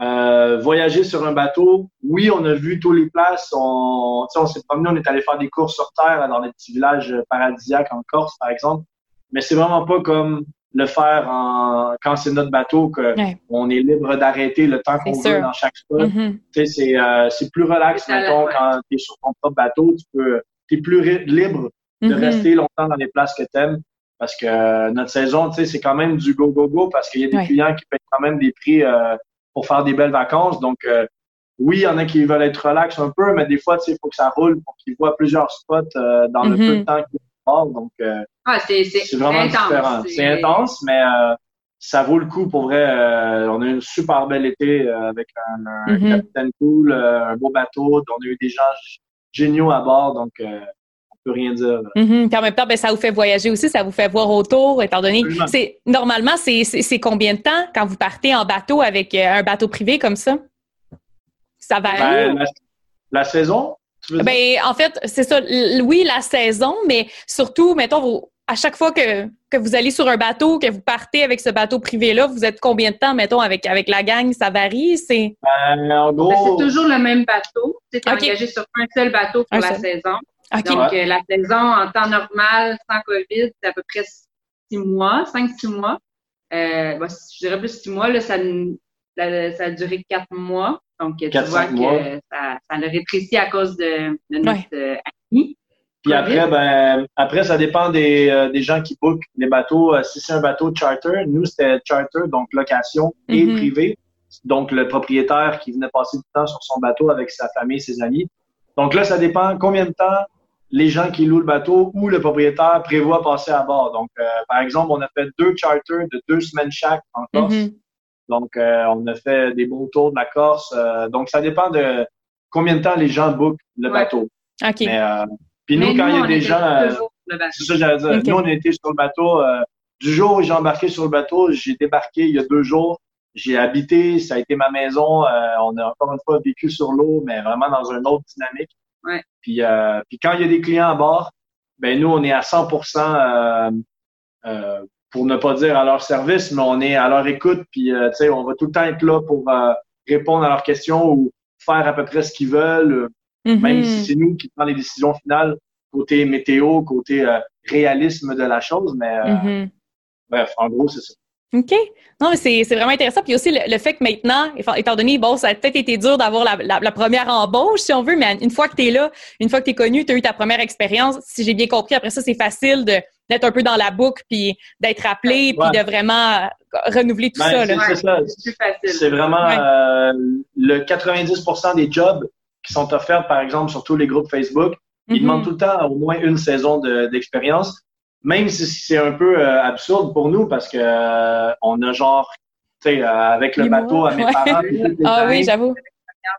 euh, voyager sur un bateau, oui, on a vu tous les places. On, on s'est promené, on est allé faire des courses sur terre dans des petits villages paradisiaques en Corse, par exemple. Mais c'est vraiment pas comme le faire en, quand c'est notre bateau, qu'on est libre d'arrêter le temps qu'on veut dans chaque spot. Mm-hmm. C'est euh, plus relax, mettons, quand tu es sur ton propre bateau, tu peux, es plus libre de mm-hmm. rester longtemps dans les places que tu aimes. Parce que euh, notre saison, c'est quand même du go-go-go parce qu'il y a des clients qui payent quand même des prix euh, pour faire des belles vacances. Donc, oui, il y en a qui veulent être relax un peu, mais des fois, il faut que ça roule pour qu'ils voient plusieurs spots euh, dans le peu de temps qu'ils Donc, euh, Ah, c'est, vraiment intense. différent. C'est intense, mais euh, ça vaut le coup pour vrai. Euh, on a eu un super bel été avec un, un. Mhm. capitaine cool, un beau bateau. On a eu des gens géniaux à bord, donc on peut rien dire. Puis en même temps, ben, ça vous fait voyager aussi, ça vous fait voir autour, étant donné c'est normalement c'est combien de temps quand vous partez en bateau avec un bateau privé comme ça? Ça varie. Ben, la, la saison? Ben, en fait, c'est ça. Oui, la saison, mais surtout, mettons, vous, à chaque fois que, que vous allez sur un bateau, que vous partez avec ce bateau privé-là, vous êtes combien de temps, mettons, avec, avec la gang? Ça varie? C'est. Ben, en Mais gros, c'est toujours le même bateau. Tu es Ok. engagé sur un seul bateau pour Un la seul. saison. Donc, euh, la saison en temps normal, sans COVID, c'est à peu près six mois, cinq, six mois. Euh, bon, je dirais plus six mois, là, ça, la- ça a duré quatre mois. Donc, tu vois que ça, ça l'a rétréci à cause de, de notre Ouais. euh, ami. Puis après, ben, après, ça dépend des, euh, des gens qui bookent les bateaux. Euh, si c'est un bateau charter, nous, c'était charter, donc location et Mhm. privé. Donc, le propriétaire qui venait passer du temps sur son bateau avec sa famille, ses amis. Donc là, ça dépend combien de temps les gens qui louent le bateau ou le propriétaire prévoit passer à bord. Donc, euh, par exemple, on a fait deux charters de deux semaines chaque en Corse. Mhm. Donc, euh, on a fait des bons tours de la Corse. Euh, donc, ça dépend de combien de temps les gens bookent le Ouais. bateau. OK. Mais, euh, puis nous, quand il y a des gens... c'est ça que j'allais dire. Nous, on était sur le bateau. du jour où j'ai embarqué sur le bateau, j'ai débarqué il y a deux jours. J'ai habité, ça a été ma maison. on a encore une fois vécu sur l'eau, mais vraiment dans une autre dynamique. Ouais. Puis, puis quand il y a des clients à bord, ben nous, on est à 100% euh, euh, pour ne pas dire à leur service, mais on est à leur écoute. Puis, euh, tu sais, on va tout le temps être là pour euh, répondre à leurs questions ou faire à peu près ce qu'ils veulent Mhm. même si c'est nous qui prenons les décisions finales côté météo, côté euh, réalisme de la chose, mais euh, Mhm. bref, en gros, c'est ça. OK. Non, mais c'est c'est vraiment intéressant. Puis aussi, le, le fait que maintenant, étant- étant donné, bon, ça a peut-être été dur d'avoir la, la- la première embauche, si on veut, mais une fois que tu es là, une fois que tu es connu, tu as eu ta première expérience, si j'ai bien compris, après ça, c'est facile de d'être un peu dans la boucle, puis d'être appelé, Ouais. puis de vraiment euh, renouveler tout Ben, ça. c'est-. Ouais, c'est plus facile. C'est vraiment Ouais. euh, le 90% des jobs qui sont offerts, par exemple, sur tous les groupes Facebook, ils Mhm. demandent tout le temps au moins une saison de- d'expérience, même si c'est un peu euh, absurde pour nous parce que euh, on a genre, tu sais, euh, avec le bateau à mes ouais. parents. <laughs> Ah oui, j'avoue.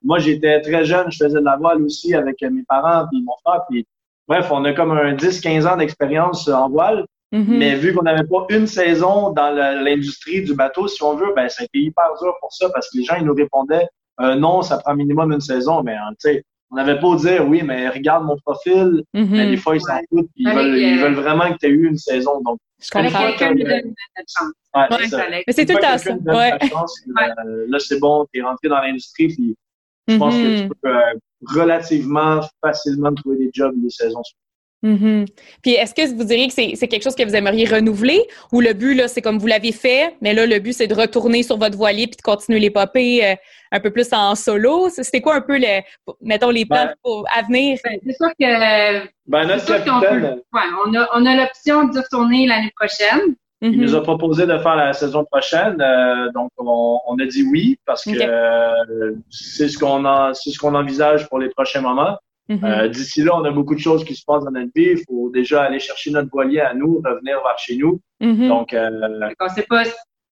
moi, j'étais très jeune, je faisais de la voile aussi avec mes parents puis mon frère. Puis, bref, on a comme un 10-15 ans d'expérience en voile. Mhm. Mais vu qu'on n'avait pas une saison dans l'industrie du bateau, si on veut, ben ça a été hyper dur pour ça parce que les gens, ils nous répondaient euh, non, ça prend minimum une saison. Mais hein, tu sais, on n'avait pas à dire oui, mais regarde mon profil. Mhm. Mais des fois, ils s'en Ouais. foutent. puis Ils, Avec, veulent, ils euh, veulent vraiment que tu aies eu une saison. Donc, Je Fallait que comprends. quelqu'un nous donne notre chance. ouais, Ouais, c'est ça. Fallait- Mais c'est tout que ça. Ouais. chance, euh, là, c'est bon, tu es rentré dans l'industrie. Puis, je pense que Mhm. tu peux euh, relativement facilement trouver des jobs les saisons suivantes. Mhm. Puis est-ce que vous diriez que c'est c'est quelque chose que vous aimeriez renouveler? Ou le but, là, c'est comme vous l'avez fait, mais là, le but, c'est de retourner sur votre voilier puis de continuer l'épopée euh, un peu plus en solo? C'est- C'était quoi un peu, les, mettons, les plans Ben- pour, à venir? Ben, c'est sûr que Ben, notre sûr ouais, on a, on a l'option d'y retourner l'année prochaine. Il nous a proposé de faire la saison prochaine, euh, donc on, on a dit oui parce que euh, c'est ce qu'on a, c'est ce qu'on envisage pour les prochains moments. Mhm. Euh, D'ici là, on a beaucoup de choses qui se passent dans notre vie. Il faut déjà aller chercher notre voilier à nous, revenir vers chez nous. Mhm. Donc, euh, Fait qu'on sait pas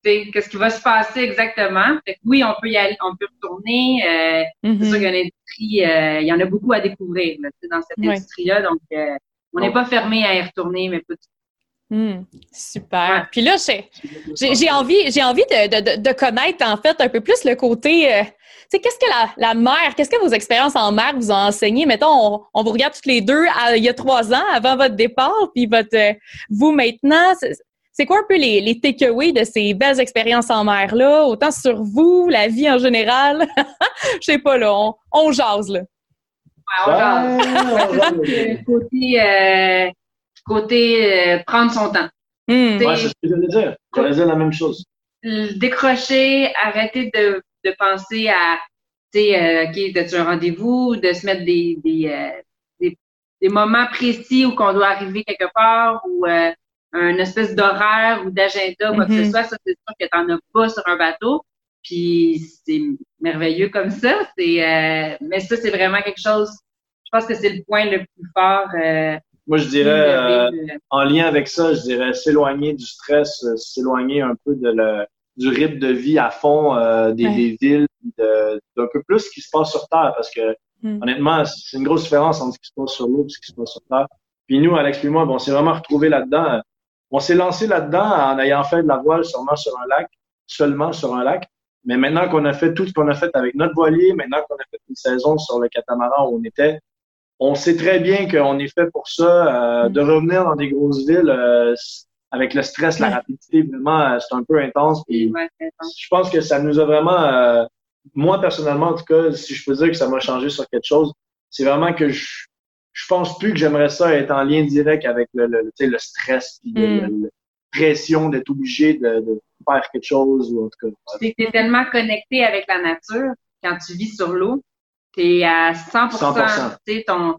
c'est- qu'est-ce qui va se passer exactement. Fait que oui, on peut y aller, on peut retourner. Euh. C'est sûr qu'il y a une industrie, euh, il y en a beaucoup à découvrir là, tu sais, dans cette industrie-là. Donc, euh, on n'est Donc- pas fermé à y retourner, mais pas du Hmm, super. Ouais. Puis là, j'ai j'ai- j'ai envie, j'ai envie de, de, de, de connaître en fait un peu plus le côté. euh, tu sais, qu'est-ce que la, la mer, qu'est-ce que vos expériences en mer vous ont enseigné? Mettons, on, on vous regarde toutes les deux à- il y a trois ans, avant votre départ, puis votre euh, vous maintenant. c'est- C'est quoi un peu les, les takeaways de ces belles expériences en mer-là, autant sur vous, la vie en général? <laughs> Je sais pas, là, on, on jase, là. Ouais, on jase. <laughs> on jase. Côté, euh, côté euh, prendre son temps. Hmm. C'est- Ouais, c'est ce que j'allais dire. J'allais dire la même chose. le décrocher, arrêter de, de penser à, tu sais, euh, OK, as-tu un rendez-vous, de se mettre des, des, euh, des, des moments précis où qu'on doit arriver quelque part ou euh, un espèce d'horaire ou d'agenda, quoi que ce soit. Ça, c'est sûr que t'en as pas sur un bateau. Puis c'est merveilleux comme ça. C'est, euh, mais ça, c'est vraiment quelque chose. Je pense que c'est le point le plus fort. Euh, Moi, je dirais, euh, en lien avec ça, je dirais s'éloigner du stress, s'éloigner un peu de le, du rythme de vie à fond des, des, villes, d'un peu plus ce qui se passe sur Terre, parce que hmm. honnêtement, c'est une grosse différence entre ce qui se passe sur l'eau et ce qui se passe sur Terre. Puis nous, Alex et moi, bon, on s'est vraiment retrouvés là-dedans. On s'est lancé là-dedans en ayant fait de la voile sûrement sur un lac, seulement sur un lac. Mais maintenant qu'on a fait tout ce qu'on a fait avec notre voilier, maintenant qu'on a fait une saison sur le catamaran où on était, on sait très bien qu'on est fait pour ça. Euh, de revenir dans des grosses villes euh, avec le stress, la rapidité, vraiment, euh, c'est un peu intense. Puis je pense que ça nous a vraiment, moi personnellement en tout cas, si je peux dire que ça m'a changé sur quelque chose, c'est vraiment que je, je pense plus que j'aimerais ça être en lien direct avec le, le, le stress, puis mm. la pression d'être obligé de, de, faire quelque chose ou en tout cas. Tu es tellement connecté avec la nature quand tu vis sur l'eau, tu es à 100%. 100%. Tu ton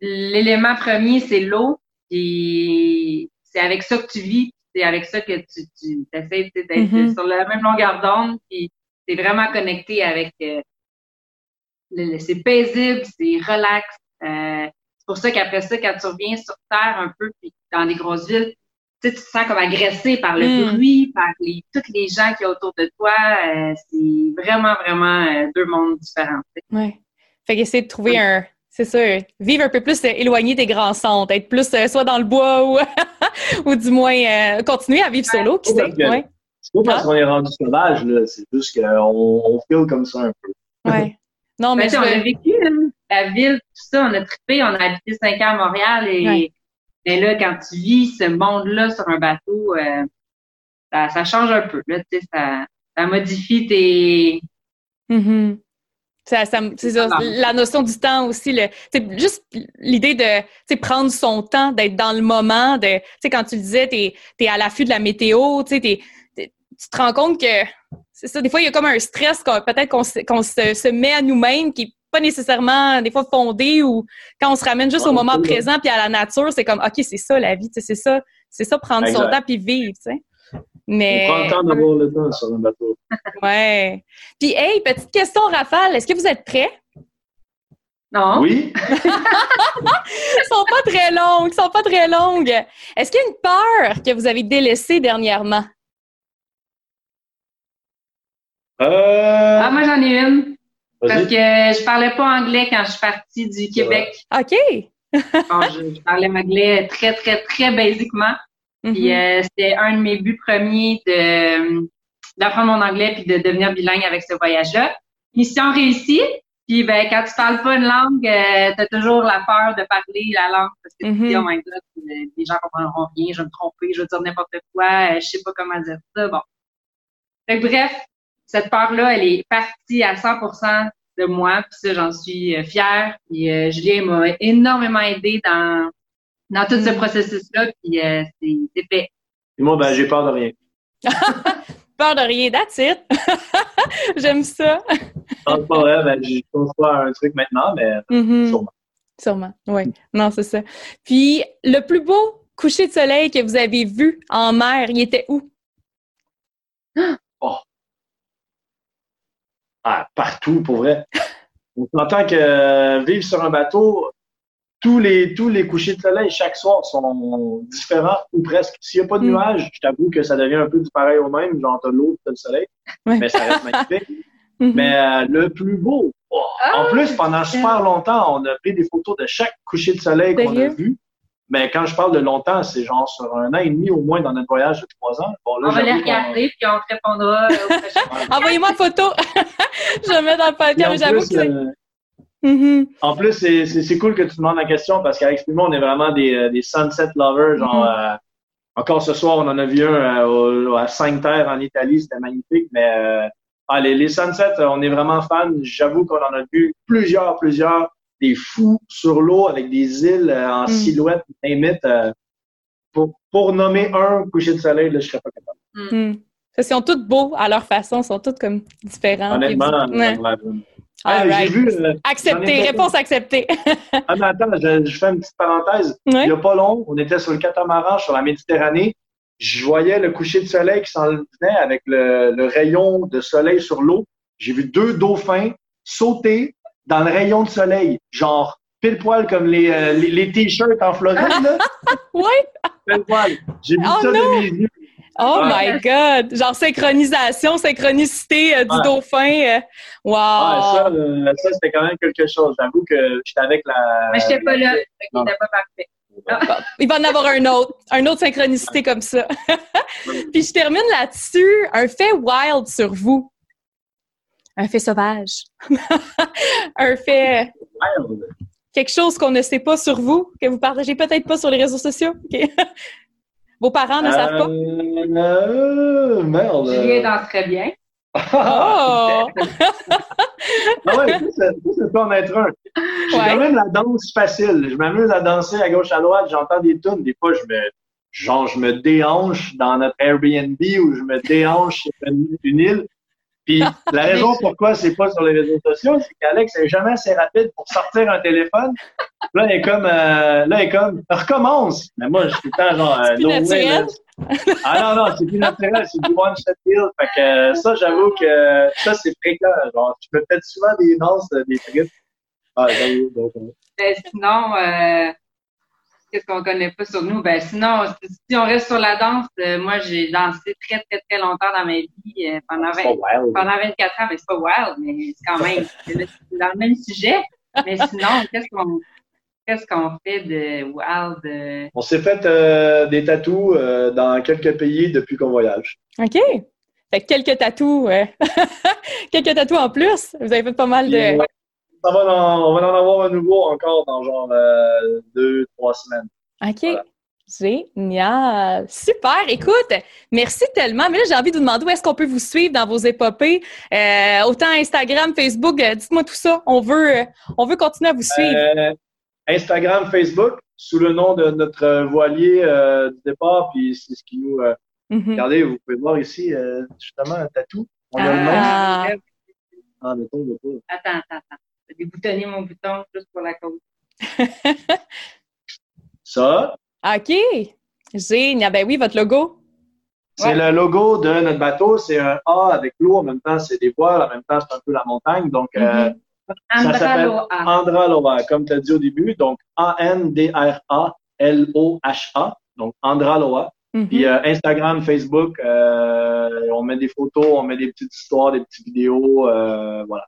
l'élément premier c'est l'eau et c'est avec ça que tu vis, c'est avec ça que tu, tu essaies d'être mm-hmm. sur la même longueur d'onde puis tu es vraiment connecté avec euh, c'est paisible, c'est relax, euh, c'est pour ça qu'après ça, quand tu reviens sur Terre un peu, puis dans les grosses villes, tu, te sens comme agressé par le mm. bruit, par les, tous les gens qui sont autour de toi. Euh, c'est vraiment, vraiment euh, deux mondes différents. Oui. Fait qu'essayer de trouver un, c'est ça, vivre un peu plus éloigné des grands centres, être plus soit dans le bois ou, <laughs> ou du moins continuer à vivre solo, qui sait. Ouais. C'est pas parce qu'on est rendu sauvage, là, c'est juste qu'on on feel comme ça un peu. Oui. Non, mais, on a vécu hein, la ville, tout ça, on a trippé, on a habité cinq ans à Montréal et, et là, quand tu vis ce monde-là sur un bateau, euh, ça, ça, change un peu. Là, tu sais, ça, ça modifie tes. Mm-hmm. Ça, ça, la notion du temps aussi, le, c'est juste l'idée de prendre son temps, d'être dans le moment, de, quand tu le disais, tu es, à l'affût de la météo, tu te rends compte que c'est ça, des fois, il y a comme un stress peut-être qu'on se, se, met à nous-mêmes qui pas nécessairement des fois fondé ou quand on se ramène juste au moment présent puis à la nature, c'est comme OK, c'est ça la vie, c'est ça, c'est ça prendre son temps puis vivre, tu sais. Mais... On prend le temps d'avoir le temps sur un bateau. <laughs> ouais. Puis hey, petite question Raphaël, est-ce que vous êtes prêts? Non. Oui. <laughs> Ils sont pas très longues, ils sont pas très longues. Est-ce qu'il y a une peur que vous avez délaissée dernièrement? Euh... Ah, moi, j'en ai une. Parce que je parlais pas anglais quand je suis partie du Québec. OK. <laughs> je, parlais anglais très, très, très basiquement. Puis mm-hmm. euh, c'était un de mes buts premiers de d'apprendre mon anglais puis de devenir bilingue avec ce voyage-là. Mission réussie. Puis ben quand tu parles pas une langue, euh, tu as toujours la peur de parler la langue parce que tu te dis mm-hmm. oh my god, les gens comprendront rien, je vais me tromper, je vais dire n'importe quoi, euh, je sais pas comment dire ça. Bon. Fait bref, cette peur-là, elle est partie à 100% de moi, puis ça, j'en suis euh, fière. Puis euh, Julien m'a énormément aidé dans, dans tout ce mm. processus-là, puis euh, c'est fait. Et moi, ben, j'ai peur de rien. <laughs> peur de rien, that's it. <laughs> J'aime ça. pas vrai, ben, je pense pas un truc maintenant, mais mm-hmm. sûrement. Sûrement, oui. Non, c'est ça. Puis, le plus beau coucher de soleil que vous avez vu en mer, il était où? <gasps> Oh, ah, partout, pour vrai. On s'entend que euh, vivre sur un bateau, tous les, tous les couchers de soleil chaque soir sont différents ou presque. S'il n'y a pas de mm. nuages, je t'avoue que ça devient un peu du pareil au même, genre t'as l'eau, t'as le soleil, mais ça reste magnifique. <laughs> Mm-hmm. Mais euh, le plus beau, oh, en ah, plus, pendant super longtemps, on a pris des photos de chaque coucher de soleil qu'on a vu. Mais quand je parle de longtemps, c'est genre sur un an et demi au moins dans notre voyage de trois ans. on va les regarder puis on te répondra. <laughs> Envoyez-moi une photo. <laughs> je vais mettre dans le podcast. J'avoue que c'est. Euh, mm-hmm. En plus, c'est cool que tu demandes la question parce qu'avec Spimo, on est vraiment des, euh, des sunset lovers. Genre, mm-hmm. euh, encore ce soir, on en a vu un à Cinq Terres en Italie, c'était magnifique. Mais euh, les, les sunsets, on est vraiment fans. J'avoue qu'on en a vu plusieurs, plusieurs des fous sur l'eau avec des îles euh, en mm. silhouette, limite. Euh, pour, pour nommer un coucher de soleil, là, je serais pas capable. Mm. Mm. Ils sont tous beaux à leur façon, ils sont tous comme différents. Honnêtement, ouais. j'ai vu. Euh, Accepté, réponse acceptée. ah, mais attends, je, je, fais une petite parenthèse. Il n'y a pas long, on était sur le catamaran sur la Méditerranée. je voyais le coucher de soleil qui s'en venait avec le, rayon de soleil sur l'eau. J'ai vu deux dauphins sauter dans le rayon de soleil, genre pile poil comme les, euh, les, t-shirts en Floride. Là. <laughs> oui. Pile poil. J'ai vu oh ça de mes yeux. Oh my God! Genre synchronisation, synchronicité euh, du dauphin. Euh. Wow! ça, ça c'était quand même quelque chose. J'avoue que j'étais avec la. Mais j'étais pas là. Il n'était pas parfait. Il va en avoir un autre, un autre synchronicité comme ça. <laughs> Puis je termine là-dessus. Un fait wild sur vous. Un fait sauvage. <laughs> un fait. Quelque chose qu'on ne sait pas sur vous, que vous partagez peut-être pas sur les réseaux sociaux. <laughs> Vos parents ne savent pas? Euh, merde. Julien danse très bien. Oh! <laughs> ah ouais, ça peut en être un. J'ai quand même la danse facile. Je m'amuse à danser à gauche à droite, j'entends des tunes. Des fois, je me, genre, je me déhanche dans notre Airbnb ou je me déhanche sur une, île. Puis la raison pourquoi c'est pas sur les réseaux sociaux, c'est qu'Alex est jamais assez rapide pour sortir un téléphone. Là, il est comme, euh, là, il est comme, recommence. Mais moi, je suis tout le temps genre, euh, ah non, non, c'est plus naturel, c'est du one shot deal. Fait que euh, ça, j'avoue que ça, c'est fréquent. Genre, tu peux peut-être souvent des danses, euh, des trips. Ah, j'avoue. Donc, ben, sinon, euh, qu'est-ce qu'on connaît pas sur nous? Ben, sinon, si on reste sur la danse, euh, moi, j'ai dansé très, très, très longtemps dans ma vie, pendant, 20, pendant 24 ans, mais c'est pas wild, mais c'est quand même, c'est dans le même sujet. Mais sinon, <laughs> qu'est-ce qu'on, Qu'est-ce qu'on fait de wild? Euh? On s'est fait euh, des tatous euh, dans quelques pays depuis qu'on voyage. OK. Fait quelques tatous. <laughs> quelques tatous en plus. Vous avez fait pas mal de. On va en avoir un nouveau encore dans genre deux, trois semaines. OK. Génial. Super. Écoute, merci tellement. Mais là, j'ai envie de vous demander où est-ce qu'on peut vous suivre dans vos épopées. autant Instagram, Facebook, dites-moi tout ça. On veut, on veut continuer à vous suivre. Instagram, Facebook, sous le nom de notre voilier euh, du départ, puis c'est ce qui nous... Euh, mm-hmm. Regardez, vous pouvez voir ici, euh, justement, un tatou. On a le nom. Ah, ah mais tombe pas. Attends, attends, attends. Je vais déboutonner mon bouton juste pour la cause. <laughs> Ça? OK. Génial. Ben oui, votre logo. C'est le logo de notre bateau. C'est un A avec l'eau. En même temps, c'est des voiles. En même temps, c'est un peu la montagne. Donc, mm-hmm. Ça s'appelle Andraloa, comme tu as dit au début. Donc, A-N-D-R-A-L-O-H-A. Donc, Andraloa. Mm-hmm. Puis euh, Instagram, Facebook, euh, on met des photos, on met des petites histoires, des petites vidéos, euh, voilà.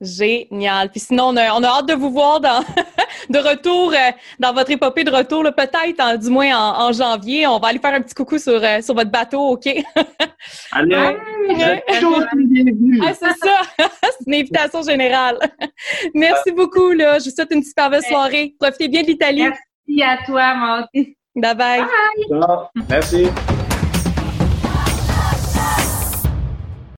Génial. Puis sinon, on a, hâte de vous voir dans, <laughs> de retour euh, dans votre épopée de retour, peut-être du moins en, janvier. On va aller faire un petit coucou sur, euh, sur votre bateau, OK? <laughs> Allez, ah, ah, c'est ça. <laughs> c'est une invitation générale. Merci beaucoup. Là. Je vous souhaite une super belle soirée. Profitez bien de l'Italie. Merci à toi, Maud. Bye bye. bye. Merci.